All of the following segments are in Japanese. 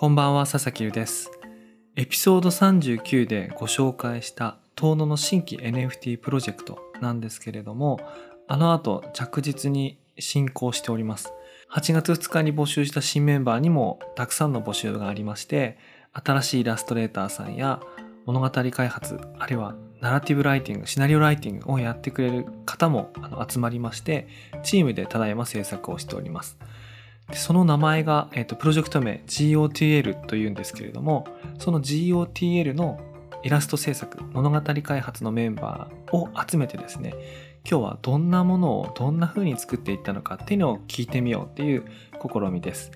こんばんは佐々木優です。エピソード39でご紹介した遠野の新規 NFT プロジェクトなんですけれどもあの後着実に進行しております。8月2日に募集した新メンバーにもたくさんの募集がありまして新しいイラストレーターさんや物語開発あるいはナラティブライティングシナリオライティングをやってくれる方も集まりましてチームでただいま制作をしております。その名前が、えーと、プロジェクト名 GOTL というんですけれどもその GOTL のイラスト制作物語開発のメンバーを集めてですね今日はどんなものをどんな風に作っていったのかっていうのを聞いてみようっていう試みです。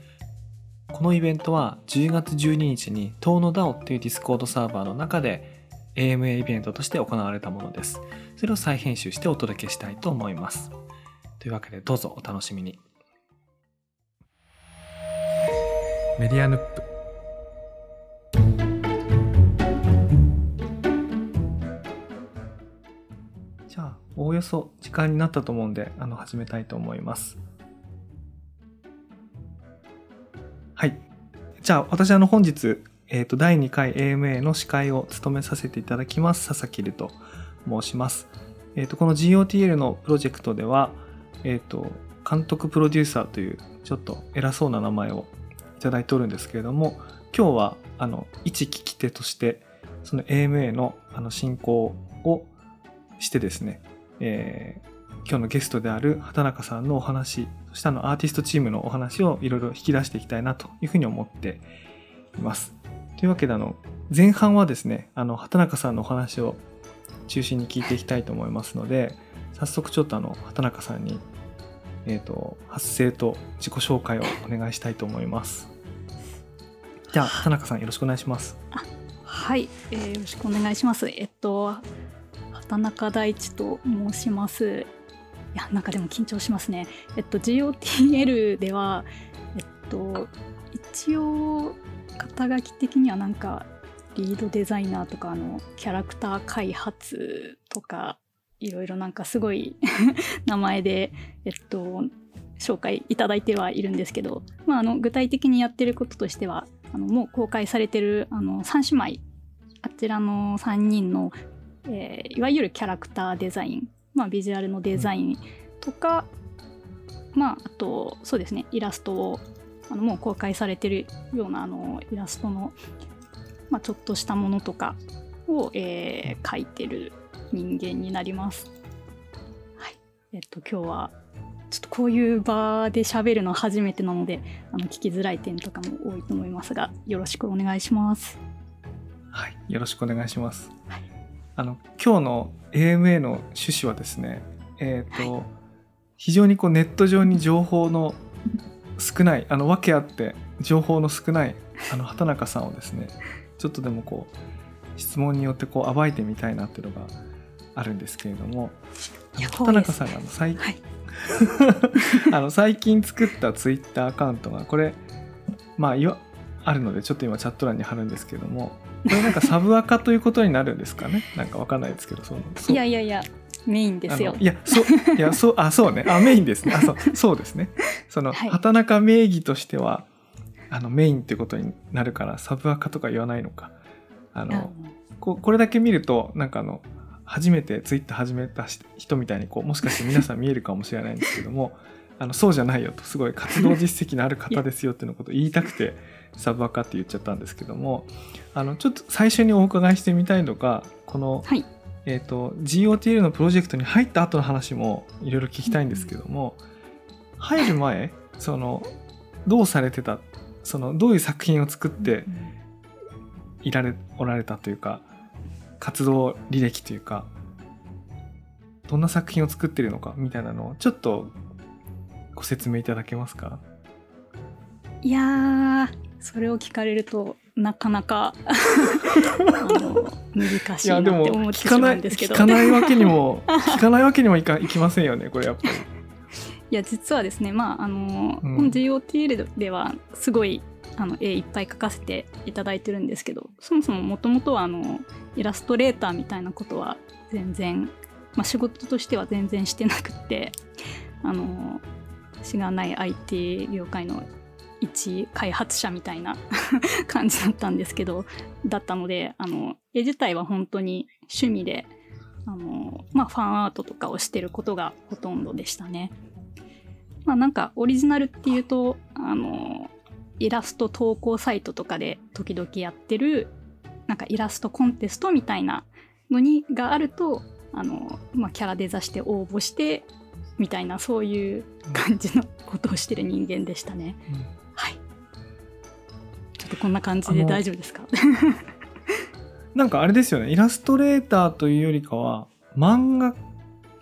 このイベントは10月12日に遠野 DAO っていう Discord サーバーの中で AMA イベントとして行われたものです。それを再編集してお届けしたいと思います。というわけでどうぞお楽しみに。メディアヌップ。じゃあおおよそ時間になったと思うんであの始めたいと思います。はい。じゃあ私あの本日、えーと、第2回 AMA の司会を務めさせていただきます佐々木ると申します。えーと、この GOTL のプロジェクトでは、えーと監督プロデューサーというちょっと偉そうな名前をただいておるんですけれども今日はあの一聞き手としてその AMA のあの進行をしてですね、えー、今日のゲストである畑中さんのお話そしてあのアーティストチームのお話をいろいろ引き出していきたいなというふうに思っています。というわけであの前半はですねあの畑中さんのお話を中心に聞いていきたいと思いますので早速ちょっとあの畑中さんに、えーと発声と自己紹介をお願いしたいと思います。じゃあ田中さんよろしくお願いします。はい、えー、よろしくお願いします。えっと畑中大地と申します。いやなんかでも緊張しますね。えっと GOTL ではえっと一応肩書き的にはなんかリードデザイナーとかあのキャラクター開発とかいろいろなんかすごい 名前でえっと紹介いただいてはいるんですけど、まあ、あの具体的にやってることとしてはあのもう公開されてるあの3姉妹。あちらの3人の、えー、いわゆるキャラクターデザイン、まあ、ビジュアルのデザインとか、うん、まああとそうですねイラストをあのもう公開されてるようなあのイラストの、まあ、ちょっとしたものとかを、えー、描いてる人間になります。はい。えっと、今日はちょっとこういう場で喋るの初めてなのであの聞きづらい点とかも多いと思いますがよろしくお願いします。はい、よろしくお願いします。はい、あの今日の AMA の趣旨はですね、えっ、ー、と、はい、非常にこうネット上に情報の少ないあの訳あって情報の少ないあの畑中さんをですね ちょっとでもこう質問によってこう暴いてみたいなっていうのがあるんですけれども畑中さんが最近、はい あの最近作ったツイッターアカウントがこれまああるのでちょっと今チャット欄に貼るんですけどもこれなんかサブアカということになるんですかね？なんかわかんないですけどそのいやいやいやメインですよ。いや そういやそうあそうね。あメインですね。あそうそうですね。その、はい、畑中名義としてはあのメインってことになるからサブアカとか言わないのか。あのここれだけ見るとなんかあの初めてツイッター始めた人みたいにこうもしかして皆さん見えるかもしれないんですけども あのそうじゃないよとすごい活動実績のある方ですよっていうのことを言いたくてサブアカって言っちゃったんですけどもあのちょっと最初にお伺いしてみたいのがこの、はい、えーと、GOTL のプロジェクトに入った後の話もいろいろ聞きたいんですけども、うん、入る前そのどうされてたそのどういう作品を作っていられおられたというか活動履歴というかどんな作品を作ってるのかみたいなのをちょっとご説明いただけますか？いやそれを聞かれるとなかなか難しいなって思ってしまうんですけど聞かないわけにも聞かないわけにもいかいきませんよねこれやっぱり。いや実はですねまああの、うん、GOTL ではすごいあの絵いっぱい描かせていただいてるんですけどそもそももともとはあのイラストレーターみたいなことは全然、まあ、仕事としては全然してなくって あのしがない IT 業界の一開発者みたいな 感じだったんですけどだったのであの絵自体は本当に趣味であの、まあ、ファンアートとかをしてることがほとんどでしたね。まあ、なんかオリジナルっていうとあのイラスト投稿サイトとかで時々やってるなんかイラストコンテストみたいなのにがあるとあの、まあ、キャラデザして応募してみたいなそういう感じのことをしてる人間でしたね。うん。はい。ちょっとこんな感じで大丈夫ですか？なんかあれですよね。イラストレーターというよりかは漫画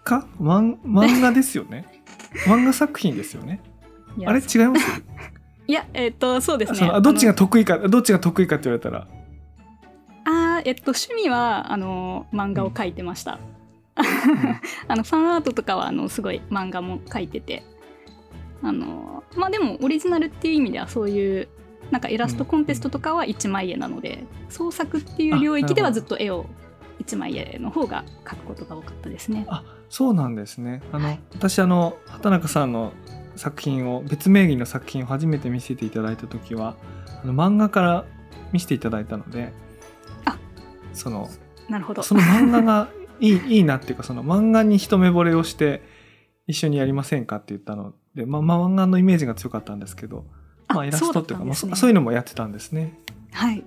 家漫漫画ですよね 漫画作品ですよねあれ違います？いや、えっ、と、そうですね。どっちがあ得意かどっちが得意かって言われたらのあーえっと、趣味は、あの、漫画を描いてました。あの、ファンアートとかは、あの、すごい漫画も描いてて。あの、まあでも、オリジナルっていう意味では、そういう、なんかイラストコンテストとかは一枚絵なので、創作っていう領域ではずっと絵を一枚絵の方が描くことが多かったですね。あそうなんですねあの、はい私あの畑中さんの作品を別名義の作品を初めて見せていただいた時はあの漫画から見せていただいたのであそのなるほど。その漫画がいい いいなっていうかその漫画に一目惚れをして一緒にやりませんかって言ったので、まあ、まあ漫画のイメージが強かったんですけど、まあ、イラストっていうかもうそそういうのもやってたんですね。はい。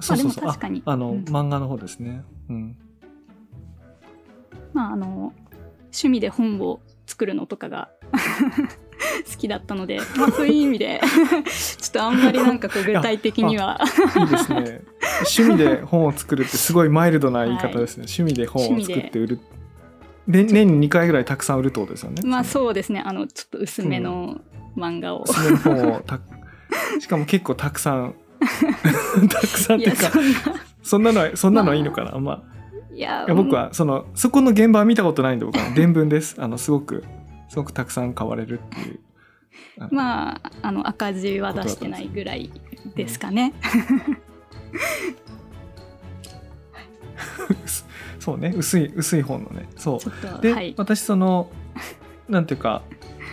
そうそうそう確かにああの、うん漫画の方ですね。うん、まああの趣味で本を作るのとかが 好きだったので、まあ、そういう意味で ちょっとあんまりなんかこう具体的にはいいですね。趣味で本を作るってすごいマイルドな言い方ですね。趣味で本を作って売る。で年に2回ぐらいたくさん売るってことですよね。まあう。そうですねあのちょっと薄めの漫画を、おすすめの本をたしかも結構たくさん たくさんっていうかそんなのはそんなのはいいのかな。まあいやいや僕はそのそこの現場は見たことないんで僕は。伝聞です。あのすごくすごくたくさん買われるっていう。まああの赤字は出してないぐらいですかね。そうね。薄い薄い本のね。そう。で、はい。私そのなんていうか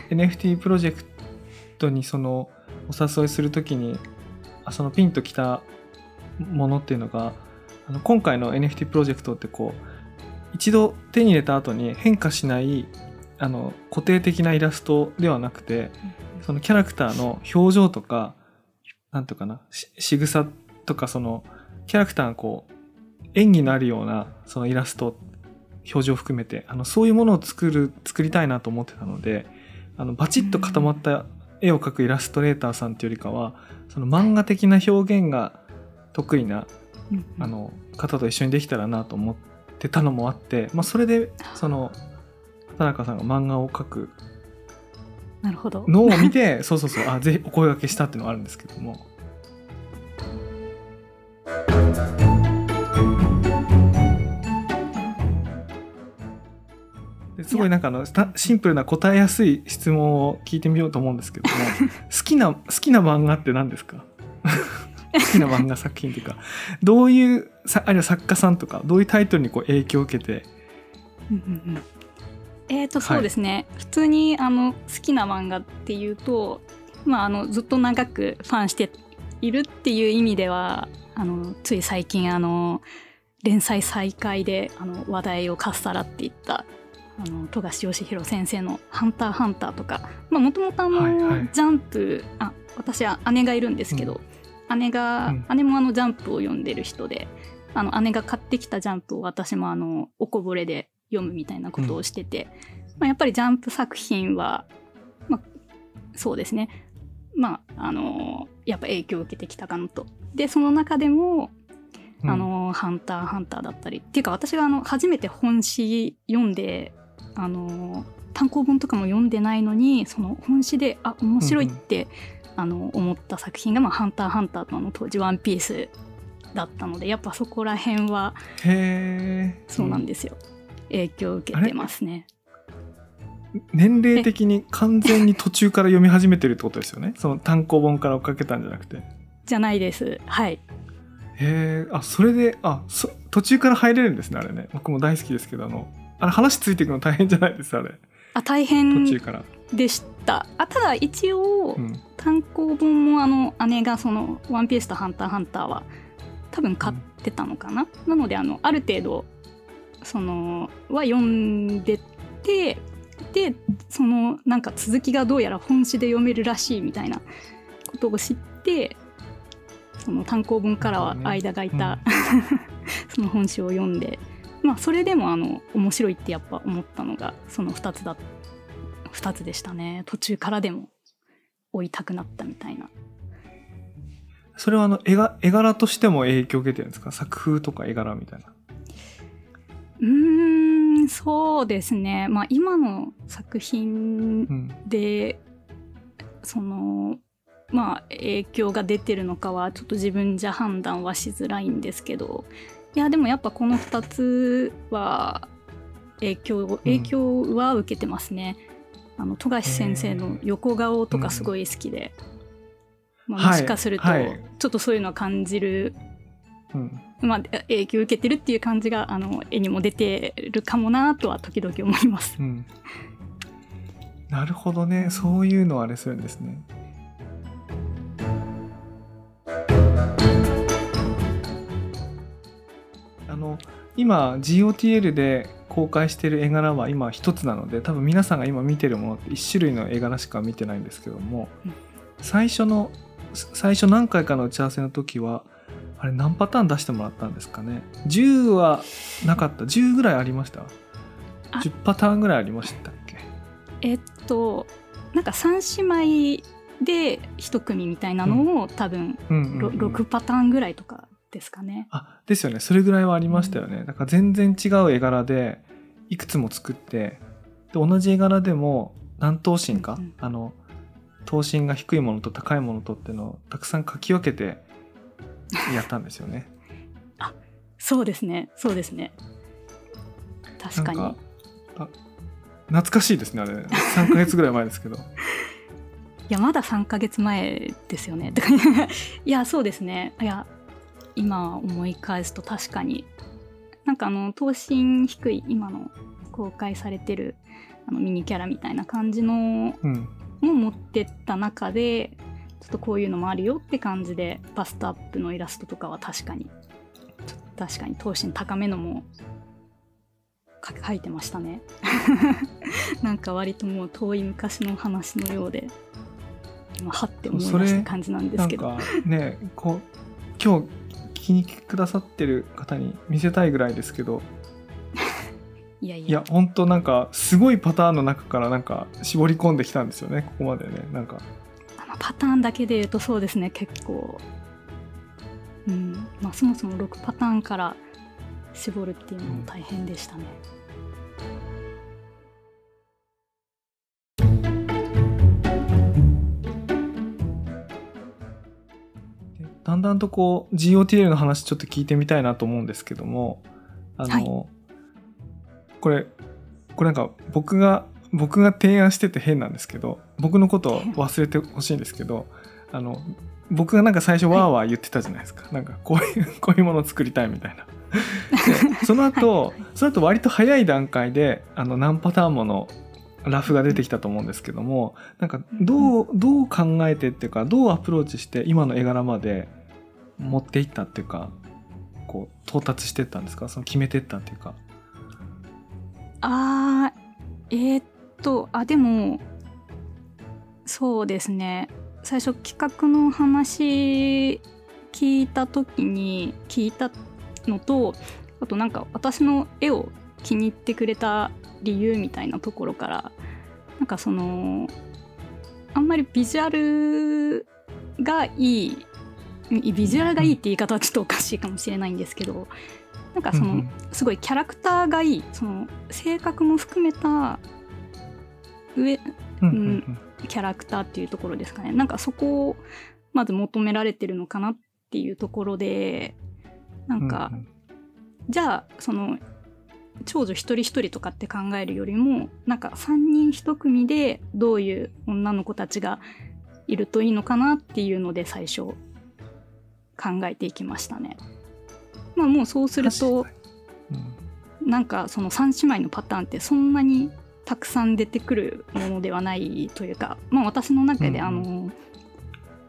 NFT プロジェクトにそのお誘いするときにあそのピンときたものっていうのがあの今回の NFT プロジェクトってこう一度手に入れた後に変化しないあの固定的なイラストではなくてそのキャラクターの表情とかなんていうかなし仕草とかそのキャラクターがこう演技のあるようなそのイラスト表情を含めてあのそういうものを作る作りたいなと思ってたのであのバチッと固まった絵を描くイラストレーターさんっていうよりかはその漫画的な表現が得意なうんうんあの方と一緒にできたらなと思ってたのもあって、まあ、それでその田中さんが漫画を描く。のを見て そうそうそうあぜひお声掛けしたっていうのがあるんですけども。ですごいなんかあのたシンプルな答えやすい質問を聞いてみようと思うんですけども 好きな好きな漫画って何ですか？好きな漫画作品っていうかどういうさあるいは作家さんとかどういうタイトルにこう影響を受けてうんうんうん。えーとそうですね、普通にあの好きな漫画っていうと、まあ、あのずっと長くファンしているっていう意味ではあのつい最近あの連載再開であの話題をかっさらっていったあの富樫義弘先生の「ハンターハンター」とか。もともとはいはい。ジャンプあ私は姉がいるんですけど、姉が、うん。姉もあのジャンプを読んでる人であの姉が買ってきたジャンプを私もあのおこぼれで読むみたいなことをしてて、まあ、やっぱりジャンプ作品は、まあ、そうですね。まああのやっぱ影響を受けてきたかなと。でその中でも「うん。あのハンターハンター」だったりっていうか私があの初めて本誌読んであの単行本とかも読んでないのにその本誌であ面白いって、あの思った作品が「まあ、ハンターハンター」の当時「ワンピースだったのでやっぱそこら辺はへえそうなんですよ、影響を受けてますね。年齢的に完全に途中から読み始めてるってことですよね？その単行本から追っかけたんじゃなくて。へじゃないです。はい。えあそれであそ途中から入れるんですねあれね。僕も大好きですけどあのあれ話ついていくの大変じゃないですあれ。あ大変。途中からでした。あただ一応、うん。単行本もあの姉がその「ワンピースと「ハンターハンター」は多分買ってたのかな、なのであのある程度そのは読んでてでそのなんか続きがどうやら本誌で読めるらしいみたいなことを知ってその単行本からは間が空いた、その本誌を読んでまあそれでもあの面白いってやっぱ思ったのがその2つだ2つでしたね。途中からでも追いたくなったみたいな。それはあの絵が絵柄としても影響を受けてるんですか？作風とか絵柄みたいな。うーんそうですね。まあ今の作品うん。でそのまあ影響が出てるのかはちょっと自分じゃ判断はしづらいんですけど。いやでもやっぱこの2つは影響影響は受けてますね。あの富樫先生の横顔とかすごい好きで、まあ、もしかするとはい。はいちょっとそういうのを感じる、うん。まあ、影響を受けてるっていう感じがあの絵にも出てるかもなとは時々思います。うん。なるほどね。そういうのをあれするんですねの今 GOTL で公開してる絵柄は今一つなので多分皆さんが今見てるものって1種類の絵柄しか見てないんですけども、うん。最初の最初何回かの打ち合わせの時はあれ何パターン出してもらったんですかね？10はなかった。10ぐらいありました？あ。10パターンぐらいありましたっけ？えっとなんか3姉妹で一組みたいなのを多分うんうんうん6パターンぐらいとかですかね。あですよねそれぐらいはありましたよねだから全然違う絵柄でいくつも作ってで同じ絵柄でも何頭身か、うんうんあの頭身が低いものと高いものとっていうのをたくさん書き分けてやったんですよね そうですねそうですね。確かに。かあ懐かしいですねあれ3ヶ月ぐらい前ですけど いやまだ3ヶ月前ですよね。いやそうですね。いや今思い返すと確かに。なんかあの頭身低い今の公開されてるあのミニキャラみたいな感じのうん。も持ってった中でちょっとこういうのもあるよって感じでバストアップのイラストとかは確かに確かに頭身高めのもか書いてましたね。なんか割ともう遠い昔の話のようで今はって思い出した感じなんですけど。かねこう今日聞きに来くださってる方に見せたいぐらいですけど。いやいや。いや本当なんかすごいパターンの中からなんか絞り込んできたんですよねここまでね。なんか。あのパターンだけで言うとそうですね結構。うん。まあそもそも6パターンから絞るっていうのも大変でしたね、でだんだんとこう GOTL の話ちょっと聞いてみたいなと思うんですけどもあの、はい。これこれなんか僕が僕が提案してて変なんですけど僕のことを忘れてほしいんですけどあの僕がなんか最初わーわー言ってたじゃないですか、なんかこういう こういうものを作りたいみたいな。でその後、はい。その後割と早い段階であの何パターンものラフが出てきたと思うんですけどもなんかどうどう考えてっていうかどうアプローチして今の絵柄まで持っていったっていうかこう到達してったんですか？その決めてったっていうか。あーえーっとあでもそうですね最初企画の話聞いた時に聞いたのとあとなんか私の絵を気に入ってくれた理由みたいなところからなんかそのあんまりビジュアルがいいビジュアルがいいって言い方はちょっとおかしいかもしれないんですけどなんかその、すごいキャラクターがいいその性格も含めた上うんうんキャラクターっていうところですかね。なんかそこをまず求められてるのかなっていうところでなんか、うんじゃあその長女一人一人とかって考えるよりもなんか3人1組でどういう女の子たちがいるといいのかなっていうので最初考えていきましたね。まあもうそうするとうん。なんかその3姉妹のパターンってそんなにたくさん出てくるものではないというか、まあ、私の中であの、うん。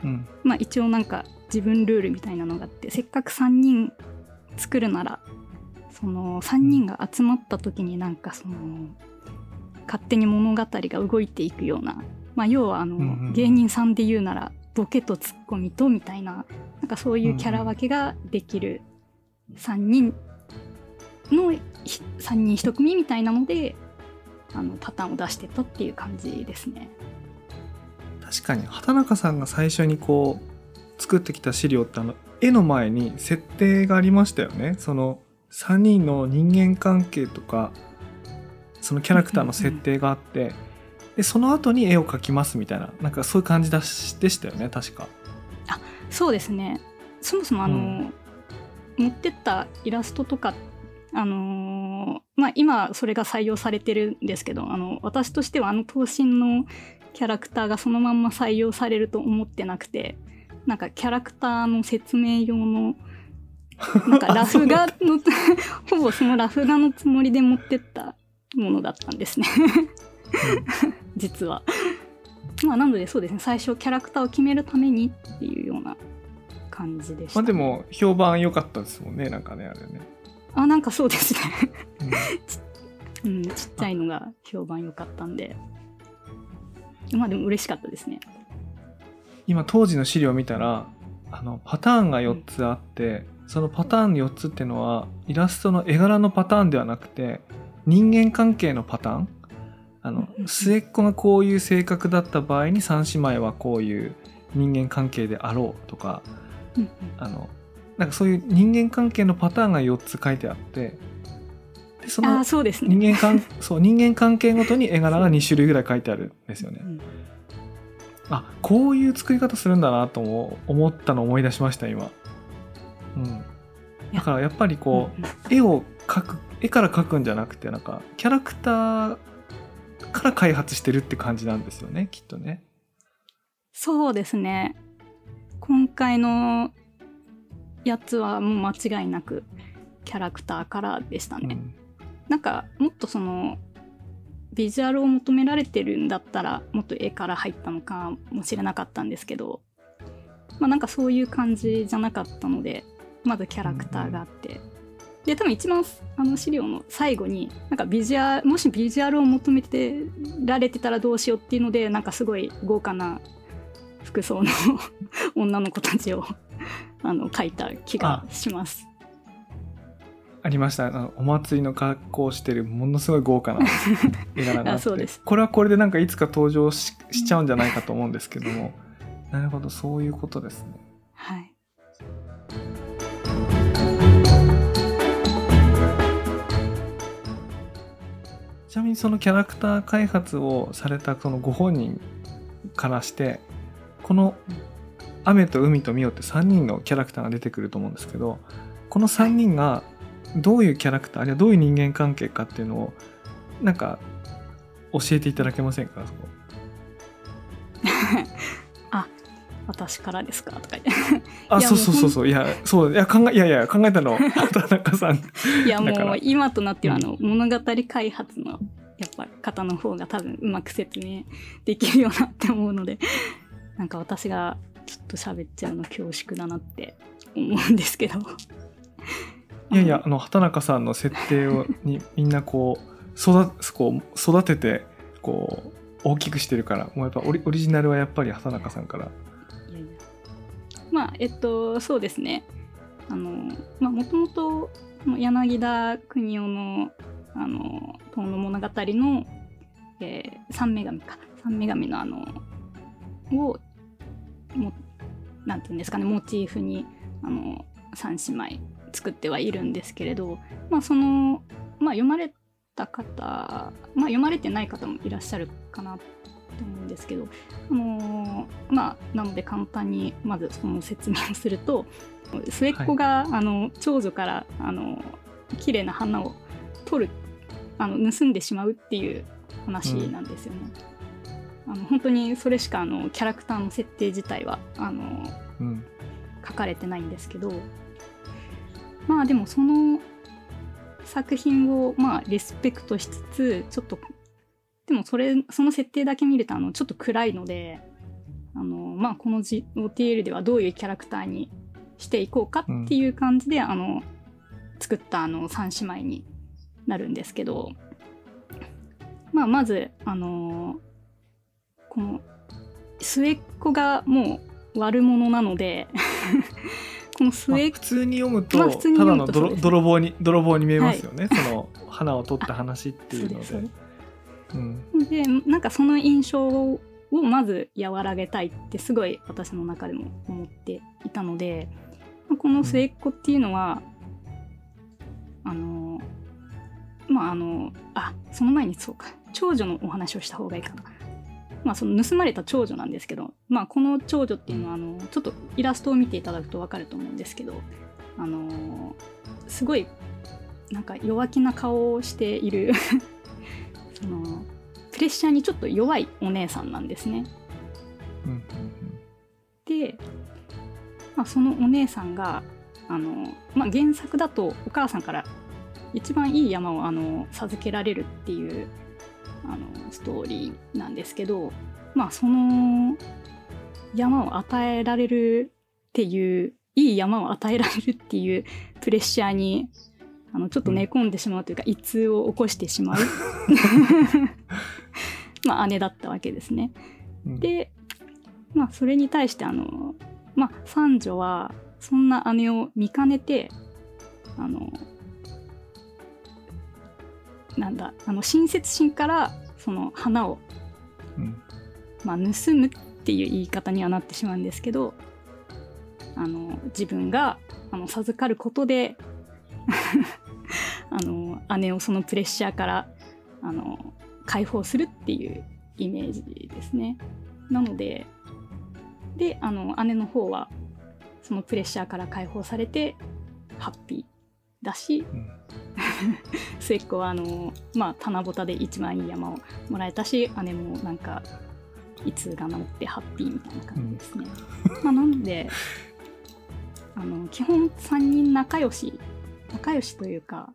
うん。まあ、一応なんか自分ルールみたいなのがあってせっかく3人作るならその3人が集まった時になんかその勝手に物語が動いていくような、まあ、要はあの、芸人さんで言うならボケとツッコミとみたいななんかそういうキャラ分けができる3人のひ3人1組みたいなのであのパターンを出してたっていう感じですね。確かに。畑中さんが最初にこう作ってきた資料ってあの絵の前に設定がありましたよね。その3人の人間関係とかそのキャラクターの設定があってでその後に絵を描きますみたいななんかそういう感じだしでしたよね確か。そうですね。そもそもあの、うん。持ってったイラストとかあのーまあ今それが採用されてるんですけどあの私としてはあの頭身のキャラクターがそのまんま採用されると思ってなくてなんかキャラクターの説明用のなんか ラフ画の ほぼそのラフ画のつもりで持ってったものだったんですね 実は。まあなのでそうですね。最初キャラクターを決めるためにっていうような感じでした、まあでも評判良かったですもんねなんかねあれね。あなんかそうですね。うん。うん、ちっちゃいのが評判良かったんで。まあでも嬉しかったですね。今当時の資料を見たらあのパターンが4つあって、そのパターン4つっていうのはイラストの絵柄のパターンではなくて人間関係のパターンあのうん末っ子がこういう性格だった場合に3姉妹はこういう人間関係であろうとかうんうん。あのなんかそういう人間関係のパターンが4つ書いてあってでその人間関 そう人間関係ごとに絵柄が2種類ぐらい書いてあるんですよね。う。んあこういう作り方するんだなとも思ったのを思い出しました今、うん、だからやっぱりこうんうん。う絵を描く絵から描くんじゃなくてなんかキャラクターから開発してるって感じなんですよねきっとね。そうですね。今回のやつはもう間違いなくキャラクターからでしたね、うん。なんかもっとそのビジュアルを求められてるんだったらもっと絵から入ったのかもしれなかったんですけどまあなんかそういう感じじゃなかったのでまずキャラクターがあって、で多分一番あの資料の最後になんかビジュアルもしビジュアルを求めてられてたらどうしようっていうのでなんかすごい豪華な服装の 女の子たちをあの描いた気がします。ありましたあのお祭りの格好をしてるものすごい豪華な絵柄があって あそうですこれはこれでなんかいつか登場ししちゃうんじゃないかと思うんですけどもなるほどそういうことですね。ちなみにそのキャラクター開発をされたそのご本人からしてこの「雨と海とミオ」って3人のキャラクターが出てくると思うんですけどこの3人がどういうキャラクターあるいはどういう人間関係かっていうのをなんか教えていただけませんか？そこ。私からですか？とか。言ってあいやそうそうそうそう。いやそういや考えいやいや考えたの。畑中さんいやもう今となってはあの物語開発のやっぱ方の方が多分うまく説明できるよなって思うのでなんか私がちょっと喋っちゃうの恐縮だなって思うんですけど。いやいやあの畑中さんの設定をにみんなこう育こう育ててこう大きくしてるからもうやっぱオリオリジナルはやっぱり畑中さんからまあえっとそうですね。あのまあもともと柳田国男のあの「遠野物語の」えー三女神か。三女神のあのをもなんていうんですかねモチーフにあの三姉妹作ってはいるんですけれどまあそのまあ読まれた方まあ読まれてない方もいらっしゃるかなと思うんですけどあのまあなので簡単にまずその説明をすると末っ子が、あの長女からあの綺麗な花を取るあの盗んでしまうっていう話なんですよね。あの本当にそれしかあのキャラクターの設定自体はあのうん。書かれてないんですけどまあでもその作品をまあリスペクトしつつちょっとでもそれその設定だけ見るとあのちょっと暗いのであの、まあ、この OTL ではどういうキャラクターにしていこうかっていう感じで、うん、あの作ったあの3姉妹になるんですけど、まあ、まずあのこの末っ子がもう悪者なので この末、まあ、普通に読むと、まあ、ただの泥,、泥棒に泥棒に見えますよね、はい、その花を取った話っていうので。うん、でなんかその印象をまず和らげたいってすごい私の中でも思っていたのでこの末っ子っていうのは、うん、あのまああのあその前にそうか。長女のお話をした方がいいかな。まあ、その盗まれた長女なんですけど、まあ、この長女っていうのはあのちょっとイラストを見ていただくと分かると思うんですけど、あのすごいなんか弱気な顔をしているそのプレッシャーにちょっと弱いお姉さんなんですね。で、まあ、そのお姉さんがあの、まあ、原作だとお母さんから一番いい山をあの授けられるっていうあのストーリーなんですけど、まあ、その山を与えられるっていういい山を与えられるっていうプレッシャーにあのちょっと寝込んでしまうというか、うん、一通を起こしてしまう。まあ姉だったわけですね。うん、で、まあ、それに対してあの、まあ、三女はそんな姉を見かねてあのなんだあの親切心からその花を、うん、まあ、盗むっていう言い方にはなってしまうんですけどあの自分があの授かることであの姉をそのプレッシャーからあの解放するっていうイメージですね。なのでであの姉の方はそのプレッシャーから解放されてハッピーだし、うん、末っ子はあの、まあ、棚ぼたで一番いい山をもらえたし姉もなんかいつが治ってハッピーみたいな感じですね。うん、まあ、なのであの基本3人仲良し仲良しというか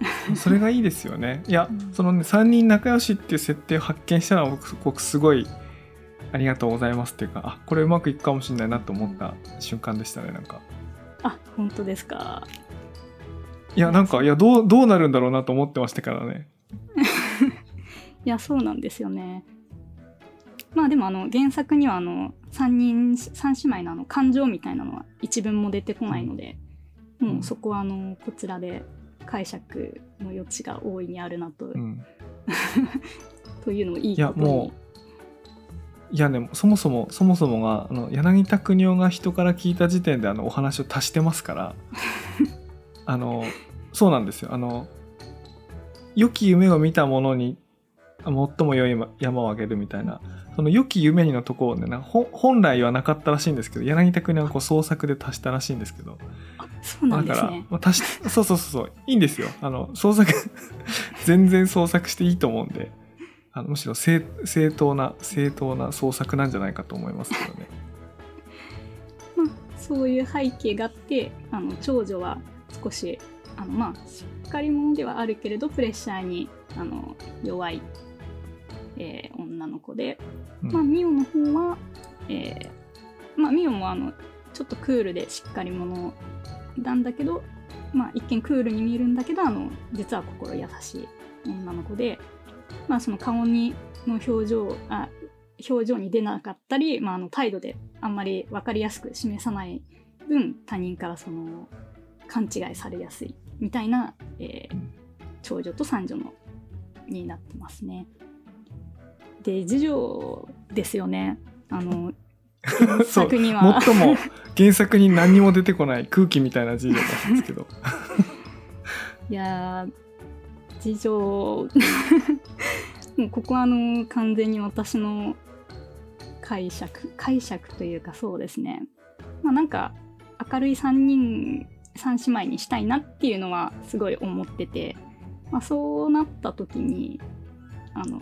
それがいいですよね。いや、うん、そのね3人仲良しっていう設定を発見したのは僕すごいありがとうございますっていうかあこれうまくいくかもしれないなと思った瞬間でしたねなんか。あ本当ですか？いやなんかいやどうどうなるんだろうなと思ってましたからね。いやそうなんですよね。まあでもあの原作にはあの3人3姉妹のあの感情みたいなのは一文も出てこないので、うん、もうそこはあのこちらで解釈の余地が大いにあるなと、うん、というのもいいことに。いやでもそもそもそもそもがあの柳田国男が人から聞いた時点であのお話を足してますから。あのそうなんですよ。あの良き夢を見た者に最も良い山をあげるみたいな。その良き夢にのところをねな本来はなかったらしいんですけど柳田国はこう創作で足したらしいんですけどそうなんですね。だから、足しそうそうそうそういいんですよ。あの創作 全然創作していいと思うんであのむしろ正正当な正当な創作なんじゃないかと思いますけどね。まあ、そういう背景があってあの長女は少しあの、まあ、しっかり者ではあるけれどプレッシャーにあの弱い、えー、女の子で、まあ、ミオの方は、えーまあ、ミオもあのちょっとクールでしっかり者なんだけど、まあ、一見クールに見えるんだけどあの実は心優しい女の子で。まあ、その顔にの表情あ表情に出なかったり、まあ、あの態度であんまり分かりやすく示さない分他人からその勘違いされやすいみたいな、えー、長女と三女のになってますね。で次女ですよね。あの原作には。最も原作に何にも出てこない空気みたいな次女なんですけど。いや次女 もうここはあの完全に私の解釈解釈というかそうですね。まあなんか明るい3人3姉妹にしたいなっていうのはすごい思ってて、まあ、そうなった時にあの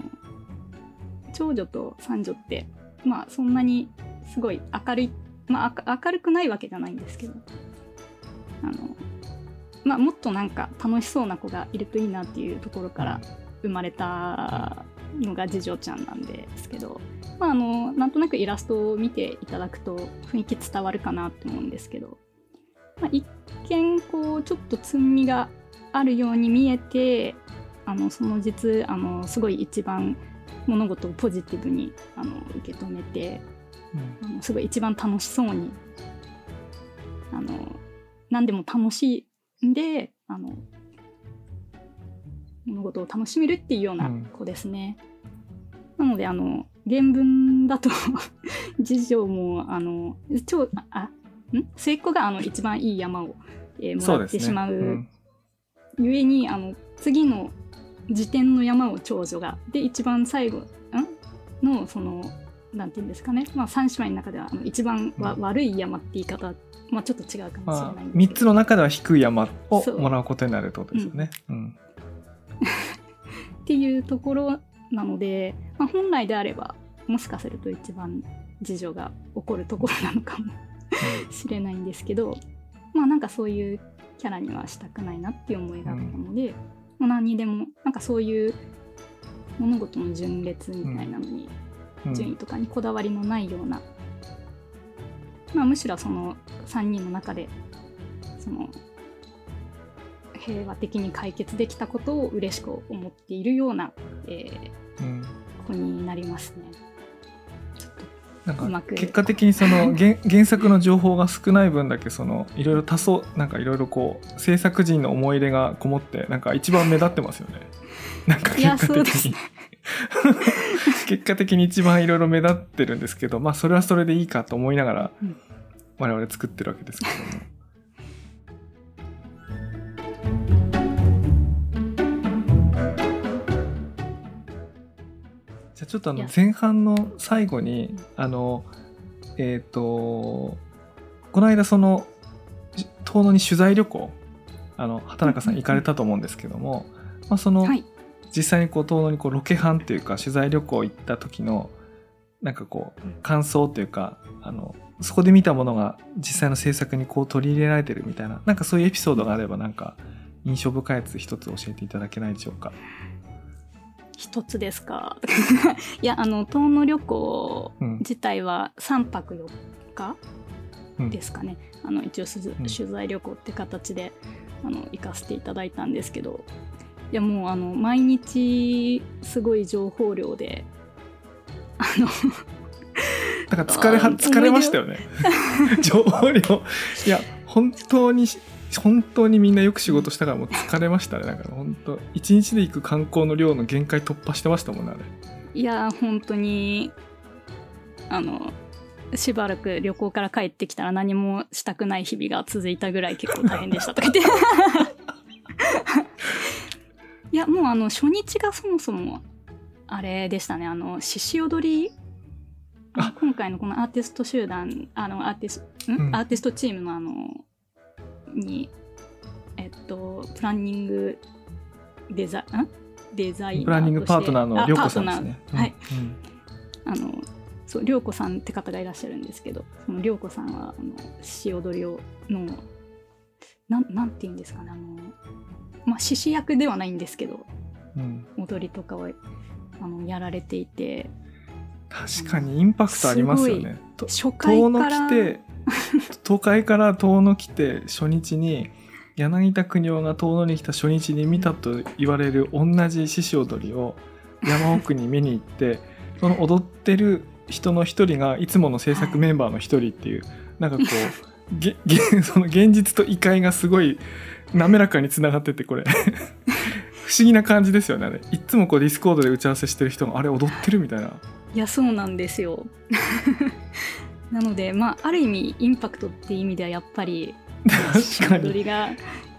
長女と三女ってまあそんなにすごい明るいまあ明るくないわけじゃないんですけど。あのまあ、もっとなんか楽しそうな子がいるといいなっていうところから生まれたのが次女ちゃんなんですけど、まあ、あのなんとなくイラストを見ていただくと雰囲気伝わるかなと思うんですけど、まあ、一見こうちょっとつんみがあるように見えてあのその実あのすごい一番物事をポジティブにあの受け止めてあのすごい一番楽しそうにあの何でも楽しんであの物事を楽しめるっていうような子ですね。なのであの原文だと 次女もあの超あん？末っ子があの一番いい山を、えーもらってしまうゆえにあの次の時点の山を長女がで一番最後ん？のそのなんていうんですかね、まあ、三姉妹の中ではあの一番わ、うん。悪い山って言い方、まあ、ちょっと違うかもしれまあないんですけど、3つの中では低い山をもらうことになるってことですよね。うん。っていうところなので、まあ、本来であればもしかすると一番次女が起こるところなのかもしれないんですけどまあなんかそういうキャラにはしたくないなっていう思いがあったので、まあ何にでもなんかそういう物事の順列みたいなのに、うん順位とかにこだわりのないような、まあ、むしろその3人の中でその平和的に解決できたことを嬉しく思っているような、えうんー子になりますね。なんか結果的にその 原原作の情報が少ない分だけそのいろいろ多層なんかいろいろこう制作陣の思い入れがこもってなんか一番目立ってますよね。なんか結果的に。そうですね 結果的に一番いろいろ目立ってるんですけどまあそれはそれでいいかと思いながらうん。我々作ってるわけですけども。じゃあちょっとあの前半の最後にあのえっ、とこの間その遠野に取材旅行あの畑中さん行かれたと思うんですけども、まあ、その、はい、実際にこう遠野にこうロケハンっていうか取材旅行行った時のなんかこう感想というかあのそこで見たものが実際の制作にこう取り入れられてるみたいななんかそういうエピソードがあればなんか印象深いやつ一つ教えていただけないでしょうか？一つですか？いやあの遠野旅行うん自体は3泊4日うん。ですかね、あの一応取材旅行って形であの行かせていただいたんですけどいやもうあの毎日すごい情報量であのだから疲れは 疲れましたよね。情報量いや本当に本当にみんなよく仕事したからもう疲れましたね。なんか本当一日で行く観光の量の限界突破してましたもんねあれ。いや本当にあのしばらく旅行から帰ってきたら何もしたくない日々が続いたぐらい結構大変でしたとか言って いやもうあの初日がそもそもあれでしたね。あの獅子踊り？今回のこのアーティスト集団あのアーティスト、ん？うん。アーティストチームのあのにえっとプランニングデザん？デザイナーとして。プランニングパートナーのあ涼子さんですね。はい、うん。あのそう涼子さんって方がいらっしゃるんですけどその涼子さんはあの獅子踊りをのなんなんて言うんですかねあのまあ獅子役ではないんですけどうんうん踊りとかをあのやられていて確かにインパクトありますよね。と初回から来て東海から遠野来て 初日に柳田国夫が遠野に来た初日に見たと言われる同じ獅子踊りを山奥に見に行ってその踊ってる人の一人がいつもの制作メンバーの一人っていう、なんかこうげげ その現実と異界がすごい滑らかにつながっててこれ。不思議な感じですよねあれ。いつもこう Discord で打ち合わせしてる人があれ踊ってるみたいな。いやそうなんですよ。なのでまあある意味インパクトっていう意味ではやっぱり確かに。踊りが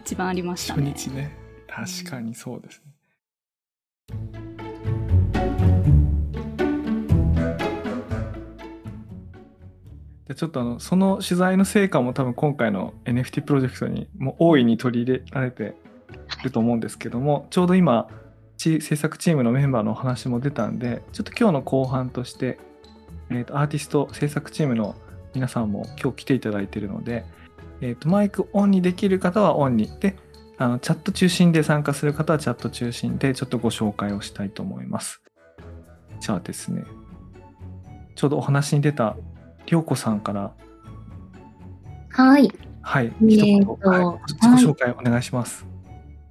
一番ありました初ね日ね。確かにそうですね、でちょっとあのその取材の成果も多分今回の NFT プロジェクトにも大いに取り入れられてると思うんですけどもちょうど今制作チームのメンバーのお話も出たんでちょっと今日の後半として、えー、とアーティスト制作チームの皆さんも今日来ていただいているので、えー、とマイクオンにできる方はオンにであのチャット中心で参加する方はチャット中心でちょっとご紹介をしたいと思います。じゃあですね、ちょうどお話に出たりょうこさんから、はい。はい、えー一言、とはい、自己紹介お願いします。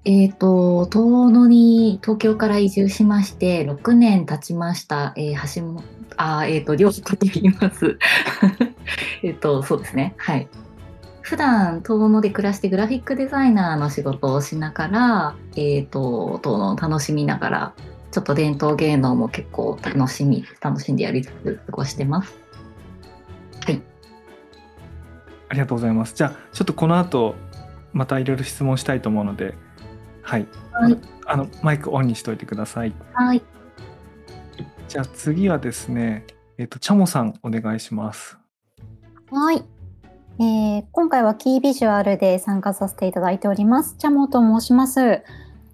えっ、と、遠野に東京から移住しまして、6年経ちました。えー、橋本、あー、えっ、と、りょうこと言います。えっと、そうですね。はい。普段、遠野で暮らしてグラフィックデザイナーの仕事をしながら、えっ、と、遠野を楽しみながら、ちょっと伝統芸能も結構楽しみ、楽しんでやりつつ過ごしてます。ありがとうございます。じゃあ、ちょっとこの後、またいろいろ質問したいと思うので、はい、はい。あの、マイクオンにしといてください。はい。じゃあ次はですね、えっ、と、チャモさんお願いします。はい。えー今回はキービジュアルで参加させていただいております。チャモと申します。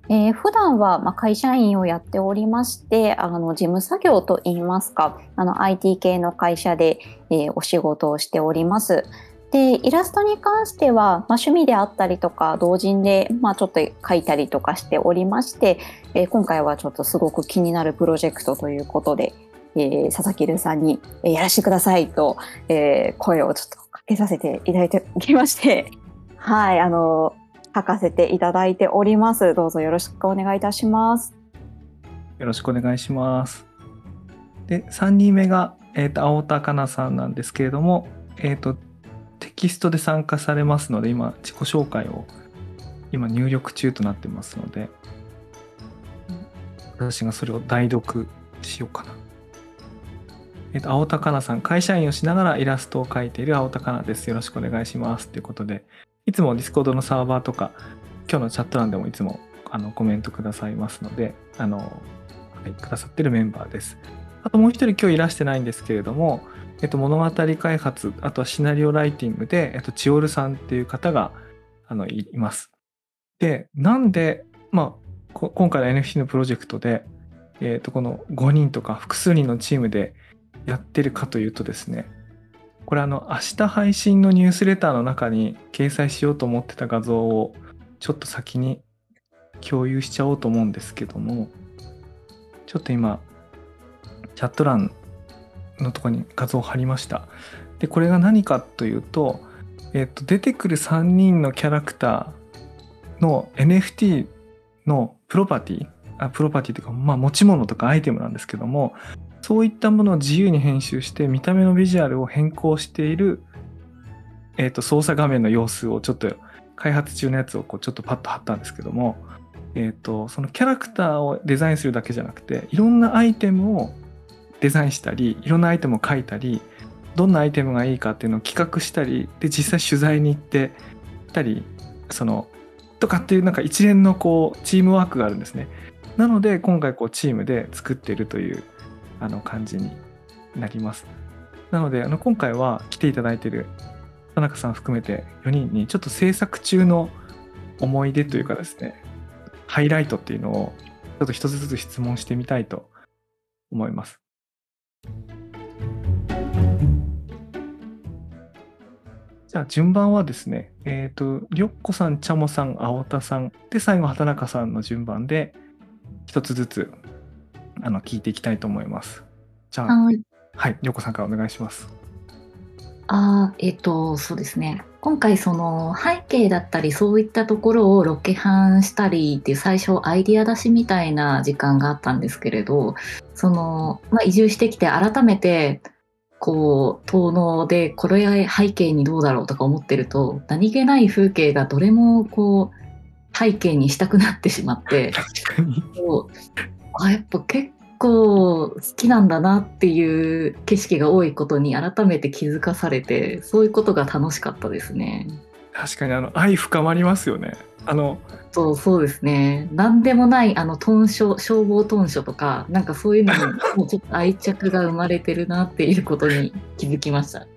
えー普段はまあ会社員をやっておりまして、あの事務作業といいますか、あの IT 系の会社で、えーお仕事をしております。で、イラストに関しては、まあ、趣味であったりとか、同人で、まあ、ちょっと書いたりとかしておりまして、えー今回はちょっとすごく気になるプロジェクトということで、えー佐々木留さんに、えーやらせてくださいと、えー声をちょっとかけさせていただいておりまして、はい、あの、書かせていただいております。どうぞよろしくお願いいたします。よろしくお願いします。で、3人目が、えっ、と、青田香奈さんなんですけれども、えっ、と、テキストで参加されますので、今、自己紹介を、今、入力中となってますので、私がそれを代読しようかな。えっ、と、青田香奈さん、会社員をしながらイラストを描いている青田香奈です。よろしくお願いします。ということで、いつも Discord のサーバーとか、今日のチャット欄でもいつもあのコメントくださいますので、あの、はい、くださってるメンバーです。あともう一人今日いらしてないんですけれども、えっと、物語開発、あとはシナリオライティングで、えっと、千織さんっていう方があのいます。で、なんで、まあ、今回の NFT のプロジェクトで、えっと、この5人とか複数人のチームでやってるかというとですね、これあの、明日配信のニュースレターの中に掲載しようと思ってた画像をちょっと先に共有しちゃおうと思うんですけども、ちょっと今、チャット欄のとこに画像を貼りました。で、これが何かというと、えっと、出てくる3人のキャラクターの NFT のプロパティ、あプロパティというか、まあ、持ち物とかアイテムなんですけども、そういったものを自由に編集して、見た目のビジュアルを変更している、えっと、操作画面の様子をちょっと開発中のやつをこうちょっとパッと貼ったんですけども、えー、とそのキャラクターをデザインするだけじゃなくていろんなアイテムをデザインしたりいろんなアイテムを描いたりどんなアイテムがいいかっていうのを企画したりで実際取材に行ってたりそのとかっていうなんか一連のこうチームワークがあるんですね。なので今回こうチームで作っているというあの感じになりますなのであの今回は来ていただいている田中さん含めて4人にちょっと制作中の思い出というかですねハイライトっていうのをちょっと一つずつ質問してみたいと思います。じゃあ順番はですね、えっ、と、りょっこさん、ちゃもさん、青田さん、で、最後、畑中さんの順番で、一つずつ、あの、聞いていきたいと思います。じゃあ、はい。はい、りょっこさんからお願いします。あーえっ、とそうですね今回その背景だったりそういったところをロケハンしたりっていう最初アイディア出しみたいな時間があったんですけれどその、まあ、移住してきて改めてこう遠野でこれ背景にどうだろうとか思ってると何気ない風景がどれもこう背景にしたくなってしまって あやっぱ結構好きなんだなっていう景色が多いことに改めて気づかされてそういうことが楽しかったですね。確かに、あの、愛深まりますよね。あの、そうそうですね何でもないあの豚書消防豚書とかなんかそういうのにもう ちょっと愛着が生まれてるなっていうことに 気づきました。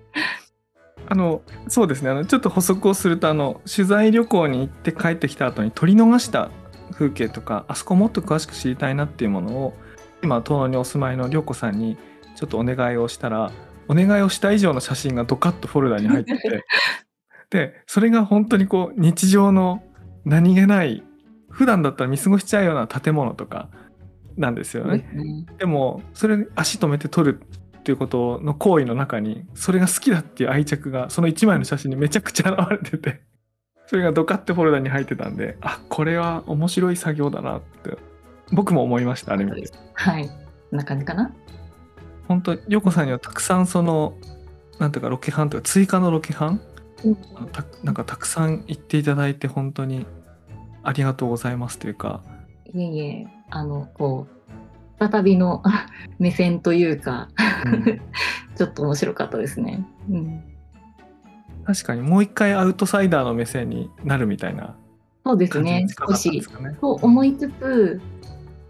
あのそうですねあのちょっと補足をするとあの取材旅行に行って帰ってきた後に撮り逃した風景とかあそこもっと詳しく知りたいなっていうものを今遠野にお住まいの涼子さんにちょっとお願いをしたらお願いをした以上の写真がドカッとフォルダに入ってて でそれが本当にこう日常の何気ない普段だったら見過ごしちゃうような建物とかなんですよね。ねでもそれに足止めて撮るっていうことの行為の中にそれが好きだっていう愛着がその1枚の写真にめちゃくちゃ現れててそれがドカってフォルダに入ってたんであこれは面白い作業だなって僕も思いましたあれ見て。はい。こんな感じかな？本当陽子さんにはたくさんそのなんていうかロケハンというか追加のロケハン？あのたなんかたくさん言っていただいて本当にありがとうございますというかいえいえ、あの、こう、再びのあ 目線というか、うん ちょっと面白かったですね。うん、確かにもう一回アウトサイダーの目線になるみたいなそうですね少しったんですかね。と思いつつ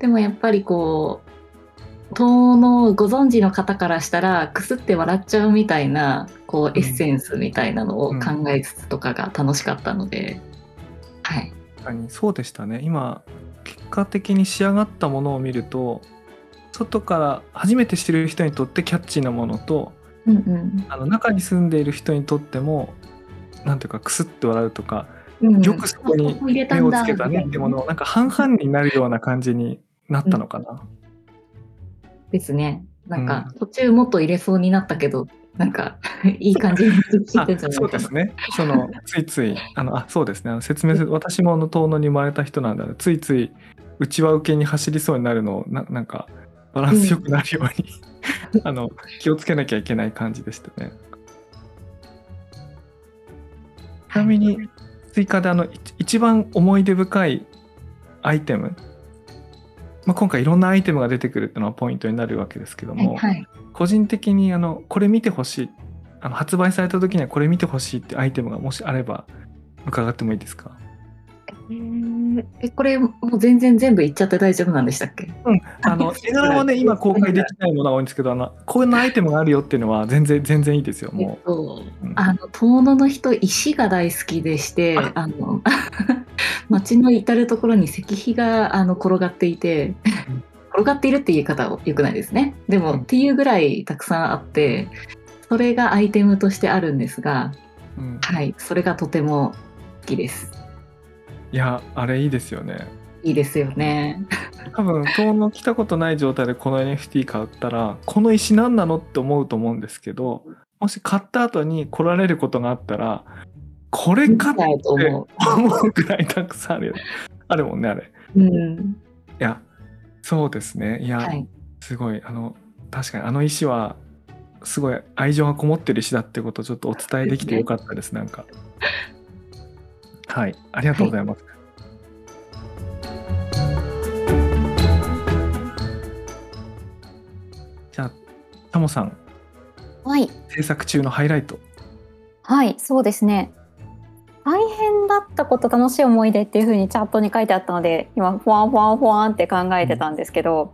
でもやっぱりこう党のご存知の方からしたらくすって笑っちゃうみたいなこうエッセンスみたいなのを考えつつとかが楽しかったので、はい。確かにそうでしたね。今結果的に仕上がったものを見ると外から初めて知る人にとってキャッチーなものとうんうん。あの中に住んでいる人にとってもなんていうかくすって笑うとかうん。よくそこに目をんだ。つけたねってものをなんか半々になるような感じになったのかな。ですね。なんか途中もっと入れそうになったけどなんか いい感じに聞いあてんじゃないか。なそうですね。そのついついあのあそうですね。あの説明する私もあの遠野に生まれた人なんでついつい内輪受けに走りそうになるのをななんかバランスよくなるように、あの気をつけなきゃいけない感じでしたね。ちなみに追加であのい一番思い出深いアイテム、まあ、今回いろんなアイテムが出てくるっていうのはポイントになるわけですけども、はいはい。個人的にあのこれ見てほしいあの発売された時にはこれ見てほしいってアイテムがもしあれば伺ってもいいですか？えこれもう全然全部言っちゃって大丈夫なんでしたっけ？うん。あの 絵柄はね今公開できないものが多いんですけどあのこういうアイテムがあるよっていうのは全然全然いいですよえっもとう、うん。あの遠野の人石が大好きでしてああの 街の至る所に石碑があの転がっていてうん。転がっているっていう言い方は良くないですね。でも、うんっていうぐらいたくさんあってそれがアイテムとしてあるんですがうん。はい。それがとても好きですいやあれいいですよね。いいですよね。多分遠野来たことない状態でこの NFT 買ったらこの石何なのって思うと思うんですけどもし買った後に来られることがあったらこれかったいと思う。思うくらいたくさんあるよ。ねあるもんねあれ。いうん。やそうですね。いや、はい。すごい。あの確かにあの石はすごい愛情がこもってる石だってことをちょっとお伝えできてよかったですなんかはい。ありがとうございます、じゃあタモさん。はい。制作中のハイライト。はい、そうですね。大変だったこと楽しい思い出っていう風にチャットに書いてあったので今フワンフワンフワンって考えてたんですけど、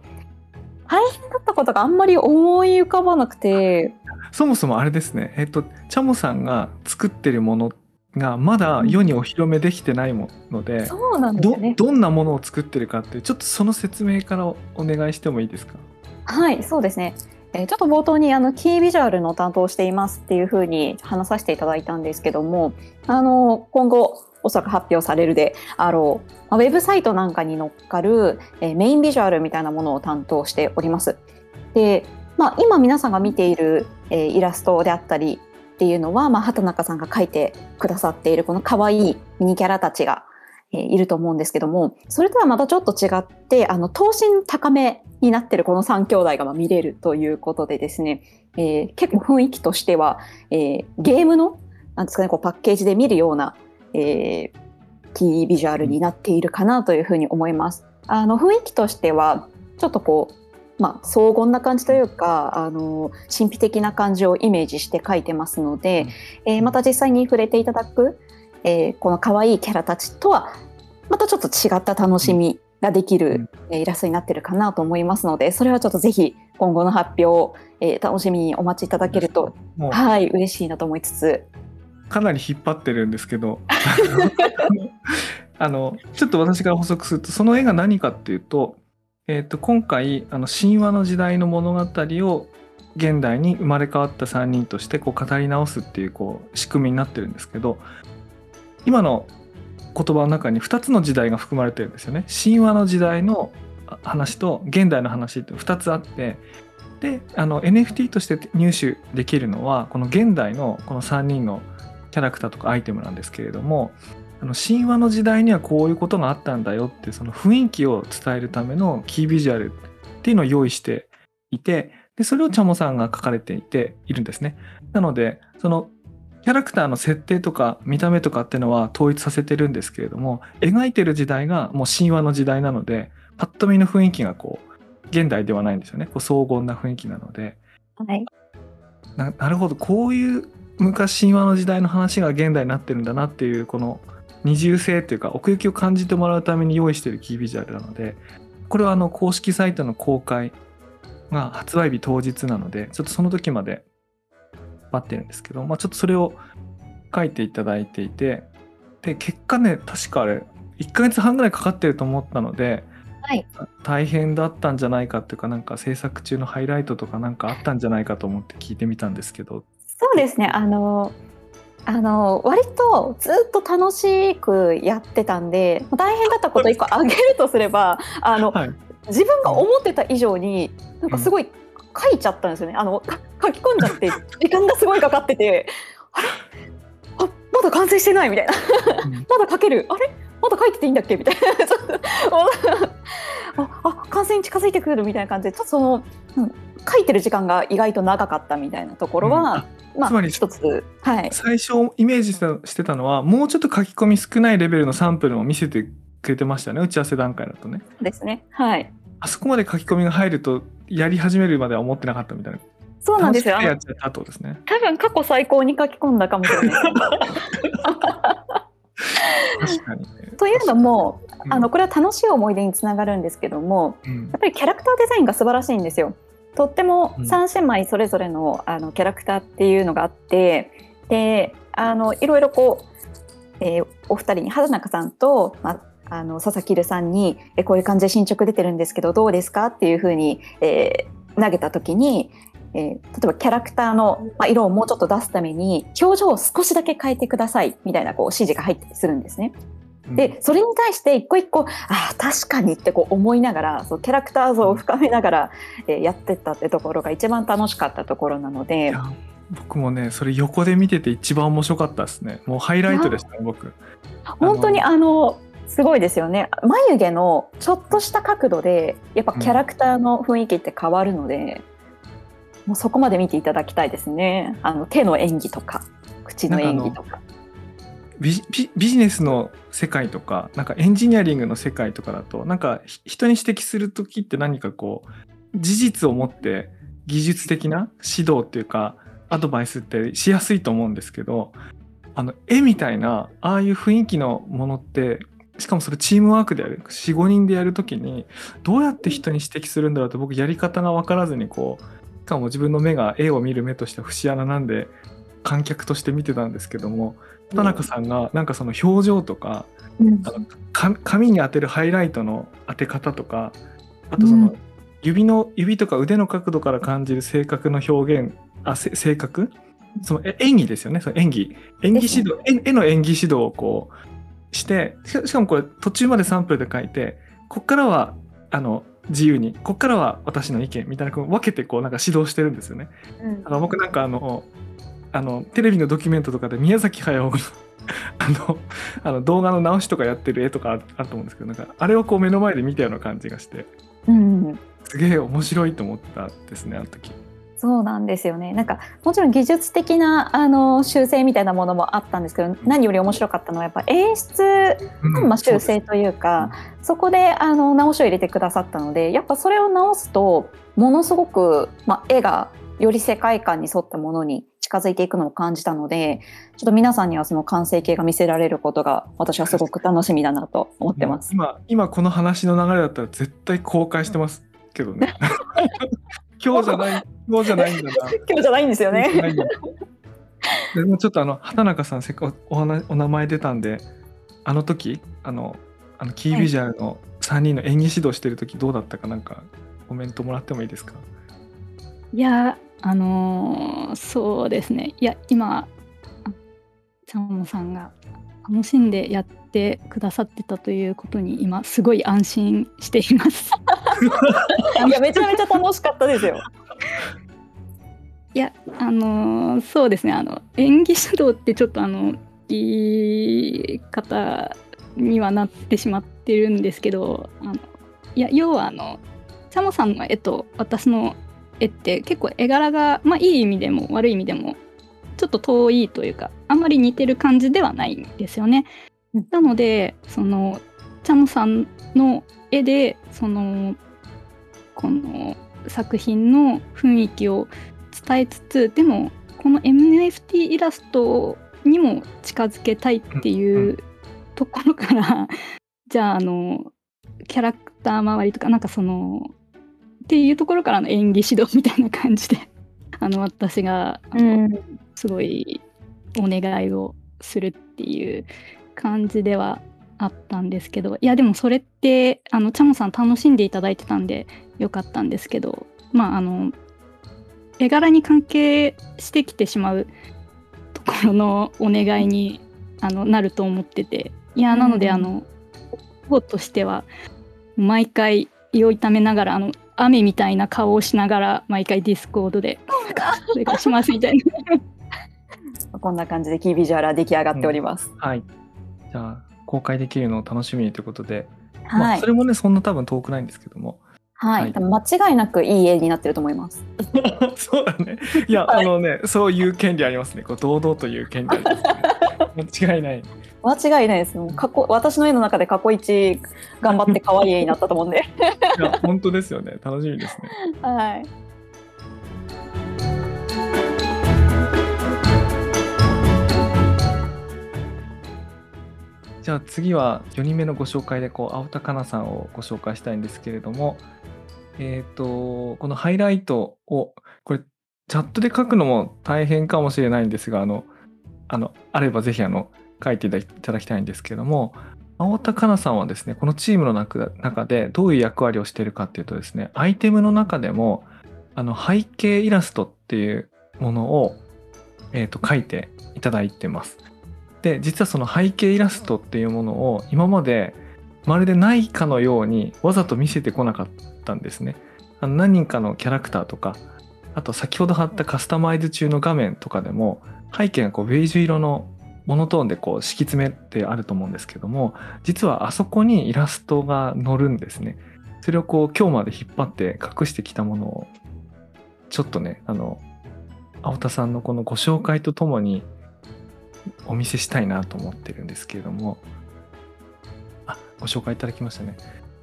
大変だったことがあんまり思い浮かばなくて。そもそもあれですね。えっとチャモさんが作ってるものがまだ世にお披露目できてないもので、そうなんですどよね。どんなものを作ってるかってちょっとその説明からおお願いしてもいいですか？はい、そうですね。えーちょっと冒頭にあのキービジュアルの担当をしていますっていう風に話させていただいたんですけども、あの今後おそらく発表されるであろう、まあウェブサイトなんかに載っかる、えーメインビジュアルみたいなものを担当しております。で、まあ、今皆さんが見ている、えーイラストであったりっていうのは、まあ、畑中さんが描いてくださっているこの可愛いミニキャラたちが、えーいると思うんですけどもそれとはまたちょっと違ってあの等身高めになってるこの3兄弟がま見れるということでですね、えー結構雰囲気としては、えーゲームのなんですかねこうパッケージで見るような、えーキービジュアルになっているかなというふうに思います。あの雰囲気としてはちょっとこうまあ、荘厳な感じというかあの神秘的な感じをイメージして描いてますので、えーまた実際に触れていただく、えーこの可愛いキャラたちとはまたちょっと違った楽しみができる、えーイラストになってるかなと思いますのでそれはちょっとぜひ今後の発表を、えー楽しみにお待ちいただけるとはい嬉しいなと思いつつ。かなり引っ張ってるんですけど。あのちょっと私から補足するとその絵が何かっていうと,、えー、と今回あの神話の時代の物語を現代に生まれ変わった3人としてこう語り直すっていうこう仕組みになってるんですけど今の言葉の中に2つの時代が含まれてるんですよね。神話の時代の話と現代の話って2つあってであの NFT として入手できるのはこの現代のこの3人のキャラクターとかアイテムなんですけれどもあの神話の時代にはこういうことがあったんだよってその雰囲気を伝えるためのキービジュアルっていうのを用意していてでそれをチャモさんが書かれていているんですね。なのでそのキャラクターの設定とか見た目とかっていうのは統一させてるんですけれども描いてる時代がもう神話の時代なのでパッと見の雰囲気がこう現代ではないんですよねこう荘厳な雰囲気なのではい。ななるほどこういう昔神話の時代の話が現代になってるんだなっていうこの二重性っていうか奥行きを感じてもらうために用意しているキービジュアルなのでこれはあの公式サイトの公開が発売日当日なのでちょっとその時まで待ってるんですけど、まあ、ちょっとそれを書いていただいていてで結果ね確かあれ1ヶ月半ぐらいかかってると思ったので、はい大変だったんじゃないかっていうかなんか制作中のハイライトとかなんかあったんじゃないかと思って聞いてみたんですけどそうですね。あの、あの、割とずっと楽しくやってたんで、大変だったこと一個挙げるとすれば、あの、はい。自分が思ってた以上に、なんかすごい書いちゃったんですよね。あの、か書き込んじゃって、時間がすごいかかってて、あれ？あ、まだ完成してないみたいな。うん。まだ書ける？あれ？まだ書いてていいんだっけ？みたいな。ああ完成に近づいてくるみたいな感じでちょっとその、うん書いてる時間が意外と長かったみたいなところは、まあつまり一つはい。最初イメージしてたのはもうちょっと書き込み少ないレベルのサンプルを見せてくれてましたね打ち合わせ段階だとね。ですね。はい。あそこまで書き込みが入るとやり始めるまでは思ってなかったみたいな。そうなんですよ。やっちゃったってことですね。多分過去最高に書き込んだかもしれない。確かに。ねというのもうん。あのこれは楽しい思い出につながるんですけどもうん。やっぱりキャラクターデザインが素晴らしいんですよ。とってもうん3姉妹それぞれのあのキャラクターっていうのがあってであのいろいろこう、えーお二人に畑中さんと、まあ、あの佐々木留さんにえこういう感じで進捗出てるんですけどどうですかっていうふうに、えー投げた時に、えー例えばキャラクターの、まあ、色をもうちょっと出すために表情を少しだけ変えてくださいみたいなこう指示が入ったりするんですね。でそれに対して一個一個ああ確かにってこう思いながらそうキャラクター像を深めながら、えーやってったってところが一番楽しかったところなのいでや僕もねそれ横で見てて一番面白かったですね。もうハイライトでしたね僕。本当にあの。すごいですよね。眉毛のちょっとした角度でやっぱキャラクターの雰囲気って変わるので、もうそこまで見ていただきたいですね。あの手の演技とか口の演技とか。ビジビジネスの世界とかなんかエンジニアリングの世界とかだとなんか人に指摘する時って何かこう事実を持って技術的な指導っていうかアドバイスってしやすいと思うんですけどあの絵みたいなああいう雰囲気のものってしかもそれチームワークでやる45人でやる時にどうやって人に指摘するんだろうって僕やり方が分からずにこうしかも自分の目が絵を見る目としては節穴なんで観客として見てたんですけども田中さんがなんかその表情とかうん。あのか紙に当てるハイライトの当て方とかあとそうのん。指の指とか腕の角度から感じる性格の表現あせ性格そのえ演技ですよね。その演技。演技指導、絵絵の演技指導をこうしてしかもこれ途中までサンプルで書いてこっからはあの自由にこっからは私の意見みたいなこう分けてこうなんか指導してるんですよね。うん。だから僕なんかあのあのテレビのドキュメントとかで宮崎駿の あのあの動画の直しとかやってる絵とかあると思うんですけどなんかあれをこう目の前で見たような感じがしてうんすげえ面白いと思ったですねあの時。そうなんですよね。なんかもちろん技術的なあの修正みたいなものもあったんですけど、何より面白かったのはやっぱ演出うんまあ、修正というか、そこであの直しを入れてくださったのでやっぱそれを直すとものすごく、まあ、絵がより世界観に沿ったものに近づいていくのを感じたのでちょっと皆さんにはその完成形が見せられることが私はすごく楽しみだなと思ってます。今今この話の流れだったら絶対公開してますけどね。今日じゃない今日じゃないんだな。今日じゃないんですよね。でもちょっとあの畑中さんせっかくお話お名前出たんであの時あのあのキービジュアルの3人の演技指導してる時どうだったかなんかコメントもらってもいいですか？いやあのーそうですねいや今あチャモさんが楽しんでやってくださってたということに今すごい安心しています。いやめちゃめちゃ楽しかったですよ。いやあのーそうですねあの演技指導ってちょっとあの言い方にはなってしまってるんですけどあのいや要はあのチャモさんの絵と私の絵って結構絵柄が、まあ、いい意味でも悪い意味でもちょっと遠いというかあんまり似てる感じではないんですよね。なのでそのチャモさんの絵でそのこの作品の雰囲気を伝えつつでもこの NFT イラストにも近づけたいっていうところからじゃああのキャラクター周りとかなんかそのっていうところからの演技指導みたいな感じで あの私があのすごいお願いをするっていう感じではあったんですけどいやでもそれってあのチャモさん楽しんでいただいてたんでよかったんですけどまああの絵柄に関係してきてしまうところのお願いにあのなると思ってていやなので、うん。あの方としては毎回胃を痛めながらあの雨みたいな顔をしながら毎回 Discord で「お願いします」みたいな。こんな感じでキービジュアルは出来上がっております。はい。じゃあ、公開できるのを楽しみにということで、まあ、はいそれもね、そんな多分遠くないんですけども。はい、はい間違いなくいい絵になってると思います。そうだね。いや、はいあのね、そういう権利ありますね。こう堂々という権利あります、ね。間違いない。間違いないです。もう過去私の絵の中で過去一頑張って可愛い絵になったと思うんで。いや、本当ですよね。楽しみですね。はい。じゃあ次は4人目のご紹介でこう青田香奈さんをご紹介したいんですけれども、えっ、とこのハイライトをこれチャットで書くのも大変かもしれないんですがあのあのあればぜひあの書いていただきたいんですけども青田香奈さんはですねこのチームの中中でどういう役割をしているかっていうとですねアイテムの中でもあの背景イラストっていうものを、えー、と書いていただいてます。で実はその背景イラストっていうものを今までまるでないかのようにわざと見せてこなかったんですね。あの何人かのキャラクターとかあと先ほど貼ったカスタマイズ中の画面とかでも背景がこうベージュ色のモノトーンでこう敷き詰めてあると思うんですけども実はあそこにイラストが載るんですね。それをこう今日まで引っ張って隠してきたものをちょっとねあの青田さんのこのご紹介とともにお見せしたいなと思ってるんですけれどもあご紹介いただきましたね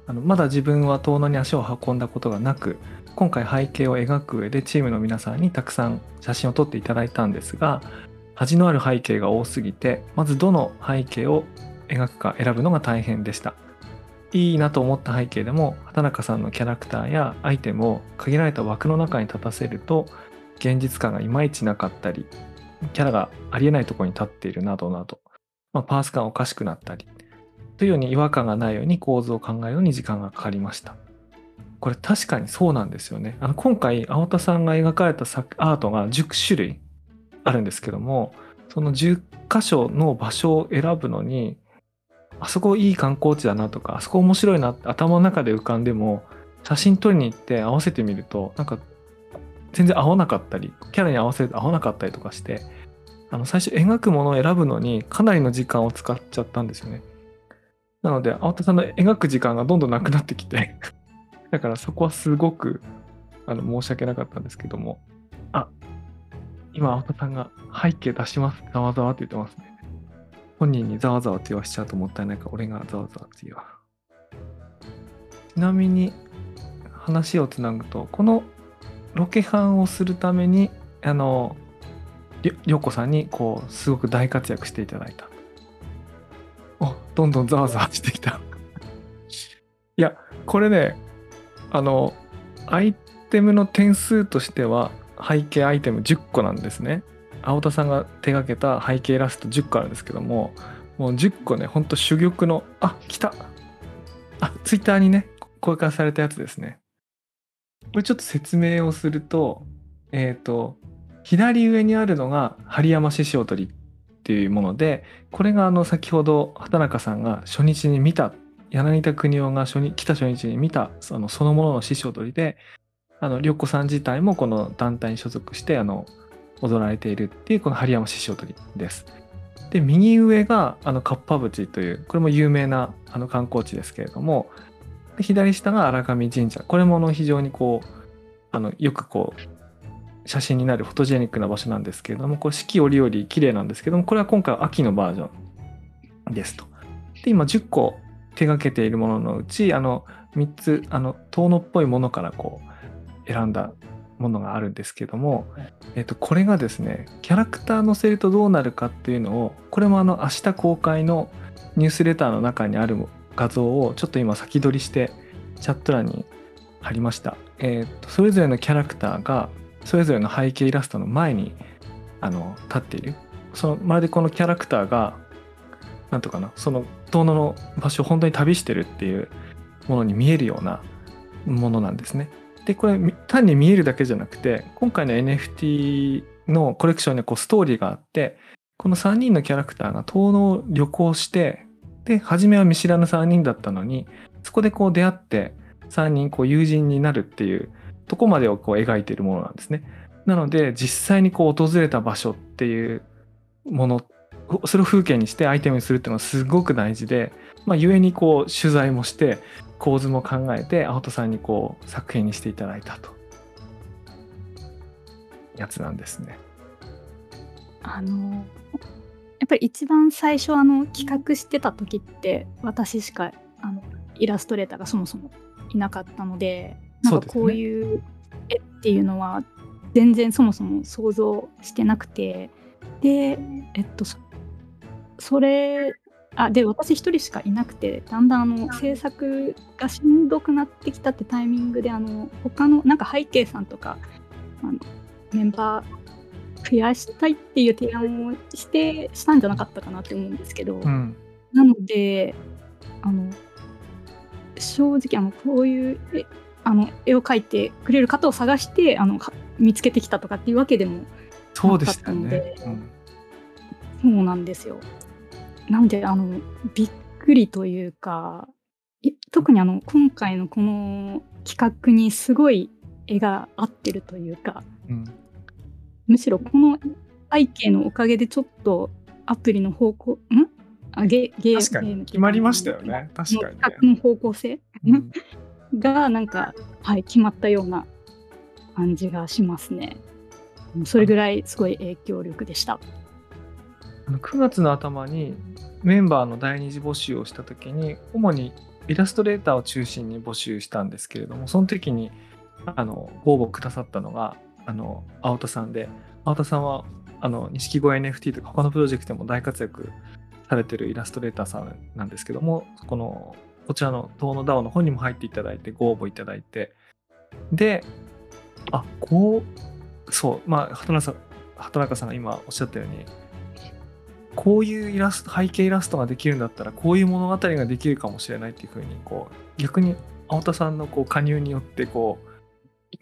あのまだ自分は遠野に足を運んだことがなく今回背景を描く上でチームの皆さんにたくさん写真を撮っていただいたんですが味のある背景が多すぎてまずどの背景を描くか選ぶのが大変でした。いいなと思った背景でも畑中さんのキャラクターやアイテムを限られた枠の中に立たせると現実感がいまいちなかったりキャラがありえないとこに立っているなどなど、まあ、パース感おかしくなったりというように違和感がないように構図を考えるのに時間がかかりました。これ確かにそうなんですよね。あの今回青田さんが描かれたアートが10種類あるんですけどもその10箇所の場所を選ぶのにあそこいい観光地だなとかあそこ面白いなって頭の中で浮かんでも写真撮りに行って合わせてみるとなんか全然合わなかったりキャラに合わせると合わなかったりとかしてあの最初描くものを選ぶのにかなりの時間を使っちゃったんですよね。なので青田さんの描く時間がどんどんなくなってきて だからそこはすごくあの申し訳なかったんですけども。今青田さんが背景出します。ざわざわって言ってますね。本人にざわざわって言わしちゃうともったいないから俺がざわざわって言わ。ちなみに話をつなぐとこのロケハンをするためにあのりょりょうこさんにこうすごく大活躍していただいた。おどんどんざわざわしてきた。いやこれねあのアイテムの点数としては背景アイテム10個なんですね。青田さんが手がけた背景イラスト10個あるんですけどももう10個ねほんと珠玉のあ来た。あツイッターにね公開されたやつですね。これちょっと説明をすると、えっ、と、左上にあるのが針山獅子踊りっていうものでこれがあの先ほど畑中さんが初日に見た柳田国夫が初日来た初日に見たそのそのものの師匠取りであの涼子さん自体もこの団体に所属してあの踊られているっていうこの針山師匠取りです。で右上があのかっぱ淵というこれも有名なあの観光地ですけれども左下が荒上神社これもの非常にこうあのよくこう写真になるフォトジェニックな場所なんですけれどもこれ四季折々綺麗なんですけどもこれは今回は秋のバージョンですと。で今10個手がけているもののうちあの3つあの遠野っぽいものからこう選んだものがあるんですけども、えっと、これがですねキャラクター載せるとどうなるかっていうのをこれもあの明日公開のニュースレターの中にある画像をちょっと今先取りしてチャット欄に貼りました、えっとそれぞれのキャラクターがそれぞれの背景イラストの前にあの立っている。そのまるでこのキャラクターがなんとかなその遠野の場所を本当に旅してるっていうものに見えるようなものなんですね。でこれ単に見えるだけじゃなくて今回の NFT のコレクションにこうストーリーがあってこの3人のキャラクターが遠野を旅行してで初めは見知らぬ3人だったのにそこでこう出会って3人こう友人になるっていうとこまでをこう描いているものなんですね。なので実際にこう訪れた場所っていうものそれを風景にしてアイテムにするっていうのはすごく大事で、まあ、故にこう取材もして構図も考えて青戸さんにこう作品にしていただいたとやつなんですね。あのやっぱり一番最初あの企画してた時って私しかあのイラストレーターがそもそもいなかったのでなんかこういう絵っていうのは全然そもそも想像してなくてでえっとそそれあで私一人しかいなくてだんだんあの制作がしんどくなってきたってタイミングであの他のなんか背景さんとかあのメンバー増やしたいっていう提案をしてしたんじゃなかったかなって思うんですけど、うん、なのであの正直あのこういう絵あの絵を描いてくれる方を探してあのか見つけてきたとかっていうわけでもそうでしたよね。なかった。うん。そうなんですよ。なのであのびっくりというかい特にあの今回のこの企画にすごい絵が合ってるというかうんむしろこの背景のおかげでちょっとアプリの方向ん？あゲゲーム決まりましたよね。確のかにね企画の方向性、うん がなんか、はい、決まったような感じがしますね。それぐらいすごい影響力でした。9月の頭にメンバーの第二次募集をした時に主にイラストレーターを中心に募集したんですけれどもその時にあのご応募くださったのがあの青田さんで青田さんはあの錦鯉 NFT とか他のプロジェクトでも大活躍されてるイラストレーターさんなんですけどもこのこちらの東野 DAO の方にも入っていただいてご応募いただいて。であこうそうまあ畑中さん畑中さんが今おっしゃったようにこういうイラスト背景イラストができるんだったらこういう物語ができるかもしれないっていうふうにこう逆に青田さんのこう加入によってこ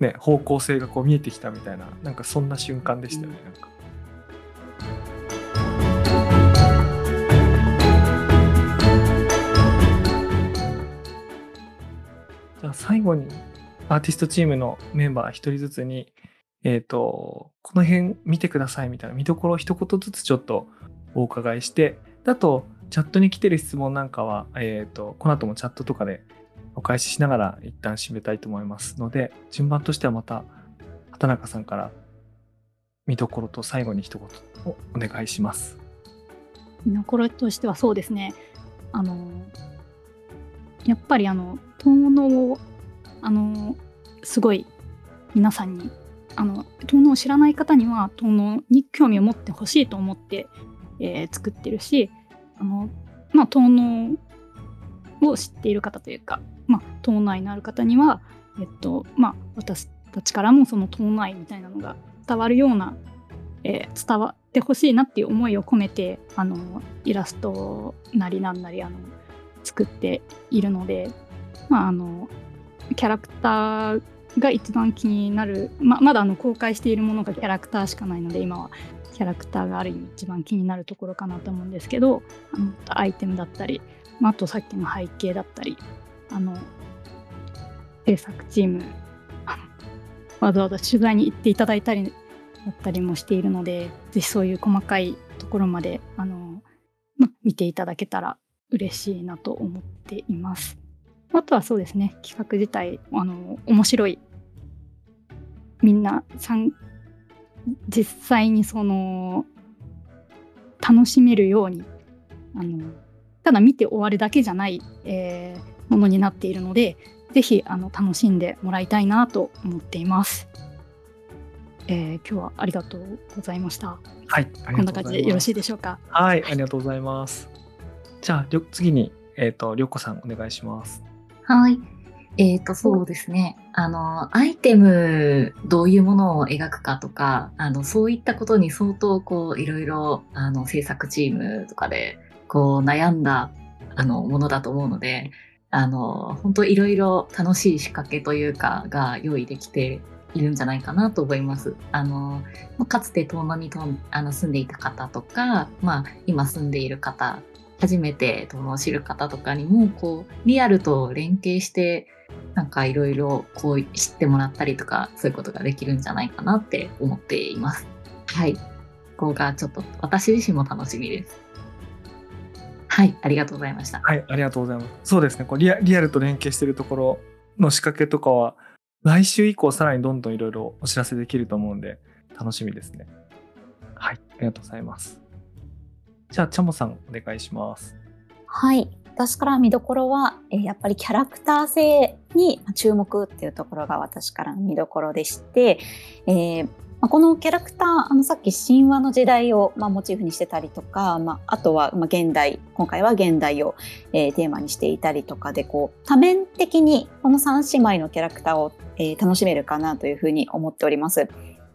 う、ね、方向性がこう見えてきたみたいななんかそんな瞬間でしたよね。なんかじゃあ最後にアーティストチームのメンバー一人ずつにえっ、と、この辺見てくださいみたいな見どころを一言ずつちょっとお伺いして、だと、チャットに来てる質問なんかは、えっ、と、この後もチャットとかでお返ししながら一旦締めたいと思いますので、順番としてはまた、畑中さんから見どころと最後に一言をお願いします。見どころとしてはそうですね。あのやっぱりあの遠野をあのすごい皆さんにあの遠野を知らない方には遠野に興味を持ってほしいと思って、えー作ってるしあの、まあ、遠野を知っている方というか、まあ、島内のある方には、えっとまあ、私たちからもその島内みたいなのが伝わるような、えー伝わってほしいなっていう思いを込めてあのイラストなりなんなりあの作っているので、まあ、あのキャラクターが一番気になるままだあの公開しているものがキャラクターしかないので今は。キキャラクターがある意味一番気になるところかなと思うんですけどあのアイテムだったり、まあ、あとさっきの背景だったりあの制作チーム わざわざ取材に行っていただいたりだったりもしているのでぜひそういう細かいところまであの、ま、見ていただけたら嬉しいなと思っています。あとはそうですね企画自体あの面白いみんなさん実際にその楽しめるようにあのただ見て終わるだけじゃない、えーものになっているのでぜひあの楽しんでもらいたいなと思っています。えー今日はありがとうございました。はい。こんな感じでよろしいでしょうか？はい、ありがとうございます。じゃあ、次に、えっ、と、りょうこさんお願いします。はい。えっ、と、そうですね。あの、アイテム、どういうものを描くかとか、あの、そういったことに相当、こう、いろいろ、あの、制作チームとかで、こう、悩んだ、あの、ものだと思うので、あの、本当いろいろ楽しい仕掛けというか、が用意できているんじゃないかなと思います。あの、かつて遠野にとんあの住んでいた方とか、まあ、今住んでいる方初めて遠野を知る方とかにもこうリアルと連携してなんかいろいろこう知ってもらったりとかそういうことができるんじゃないかなって思っています。はい。ここがちょっと私自身も楽しみです。はい、ありがとうございました。はい、ありがとうございます。そうですね、こうリアリアルと連携しているところの仕掛けとかは、来週以降さらにどんどんいろいろお知らせできると思うんで、楽しみですね。はい、ありがとうございます。じゃあ、チャモさん、お願いします。はい。私から見どころは、えやっぱりキャラクター性に注目っていうところが私からの見どころでして、えーまこのキャラクター、あのさっき神話の時代を、まあ、モチーフにしてたりとか、まあ、あとは、まあ、現代、今回は現代を、えーテーマにしていたりとかで、こう、多面的にこの三姉妹のキャラクターを、えー楽しめるかなというふうに思っております。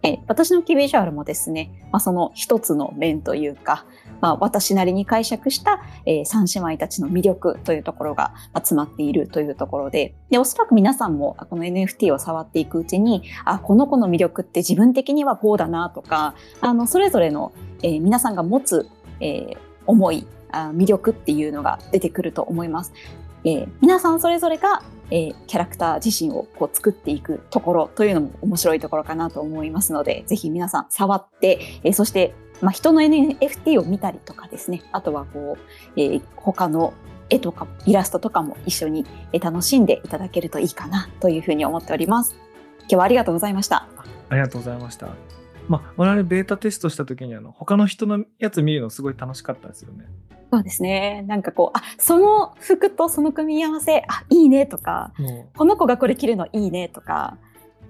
え私のキービジュアルもですね、まあ、その一つの面というか、まあ、私なりに解釈した、えー三姉妹たちの魅力というところがまあ詰まっているというところででおそらく皆さんもこの NFT を触っていくうちにあこの子の魅力って自分的にはこうだなとかあのそれぞれの、えー皆さんが持つ、えー思いあ魅力っていうのが出てくると思います。えー皆さんそれぞれが、えーキャラクター自身をこう作っていくところというのも面白いところかなと思いますのでぜひ皆さん触って、えーそして、まあ、人の NFT を見たりとかですねあとはこう、えー他の絵とかイラストとかも一緒にえ楽しんでいただけるといいかなというふうに思っております。今日はありがとうございました。ありがとうございました。まあ、我々ベータテストした時にあの他の人のやつ見るのすごい楽しかったですよね。そうですねなんかこうあその服とその組み合わせあいいねとかこの子がこれ着るのいいねとか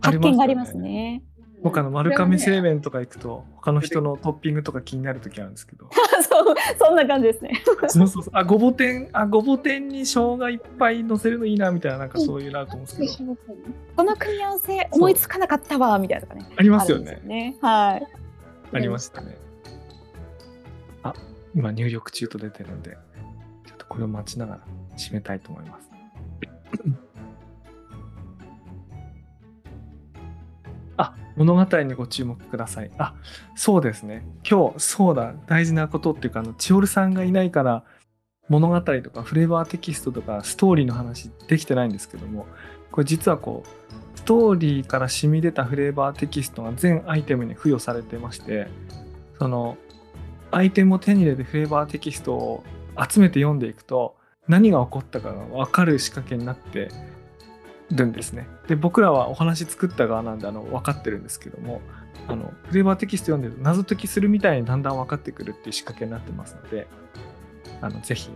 発見がありますね。僕あの丸亀製麺とか行くと他の人のトッピングとか気になる時あるんですけど そうそんな感じですね。そうそうそうあごぼ天あごぼ天に生姜いっぱい乗せるのいいなみたいななんかそういうのあると思うんですけどこの組み合わせ思いつかなかったわみたいなとかね。ありますよねね。はい。ありましたねあ今入力中と出てるんでちょっとこれを待ちながら締めたいと思います。あ物語にご注目ください。あそうですね。今日そうだ。大事なことっていうかあの千織さんがいないから物語とかフレーバーテキストとかストーリーの話できてないんですけどもこれ実はこうストーリーから染み出たフレーバーテキストが全アイテムに付与されてましてそのアイテムを手に入れてフレーバーテキストを集めて読んでいくと何が起こったかが分かる仕掛けになってるんですね。で僕らはお話作った側なんであの分かってるんですけどもあのフレーバーテキスト読んでると謎解きするみたいにだんだん分かってくるっていう仕掛けになってますのであのぜひ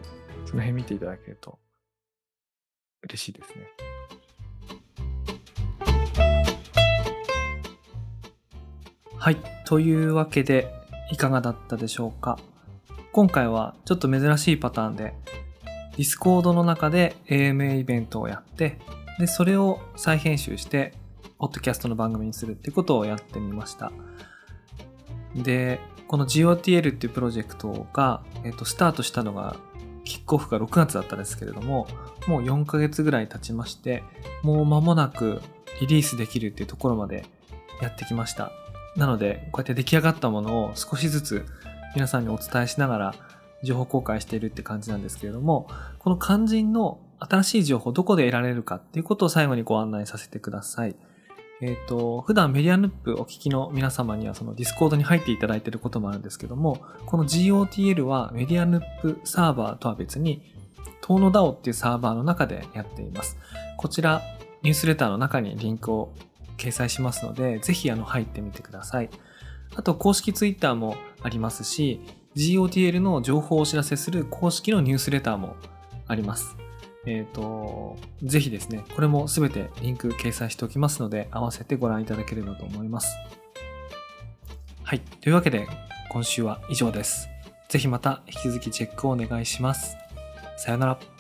その辺見ていただけると嬉しいですね。はい。というわけで、いかがだったでしょうか？今回はちょっと珍しいパターンで、 Discord の中で AMA イベントをやって、で、それを再編集して、ポッドキャストの番組にするってことをやってみました。で、この GOTL っていうプロジェクトが、えっと、スタートしたのが、キックオフが6月だったんですけれども、もう4ヶ月ぐらい経ちまして、もう間もなくリリースできるっていうところまでやってきました。なので、こうやって出来上がったものを少しずつ皆さんにお伝えしながら情報公開しているって感じなんですけれども、この肝心の新しい情報どこで得られるかっていうことを最後にご案内させてください。えっ、と、普段メディアヌップお聞きの皆様にはその Discord に入っていただいていることもあるんですけども、この GOTL はメディアヌップサーバーとは別に、遠野 DAO っていうサーバーの中でやっています。こちら、ニュースレターの中にリンクを掲載しますので、ぜひあの入ってみてください。あと、公式ツイッターもありますし、GOTL の情報をお知らせする公式のニュースレターもあります。えっ、と、ぜひですね、これもすべてリンク掲載しておきますので、合わせてご覧いただければと思います。はい。というわけで、今週は以上です。ぜひまた引き続きチェックをお願いします。さよなら。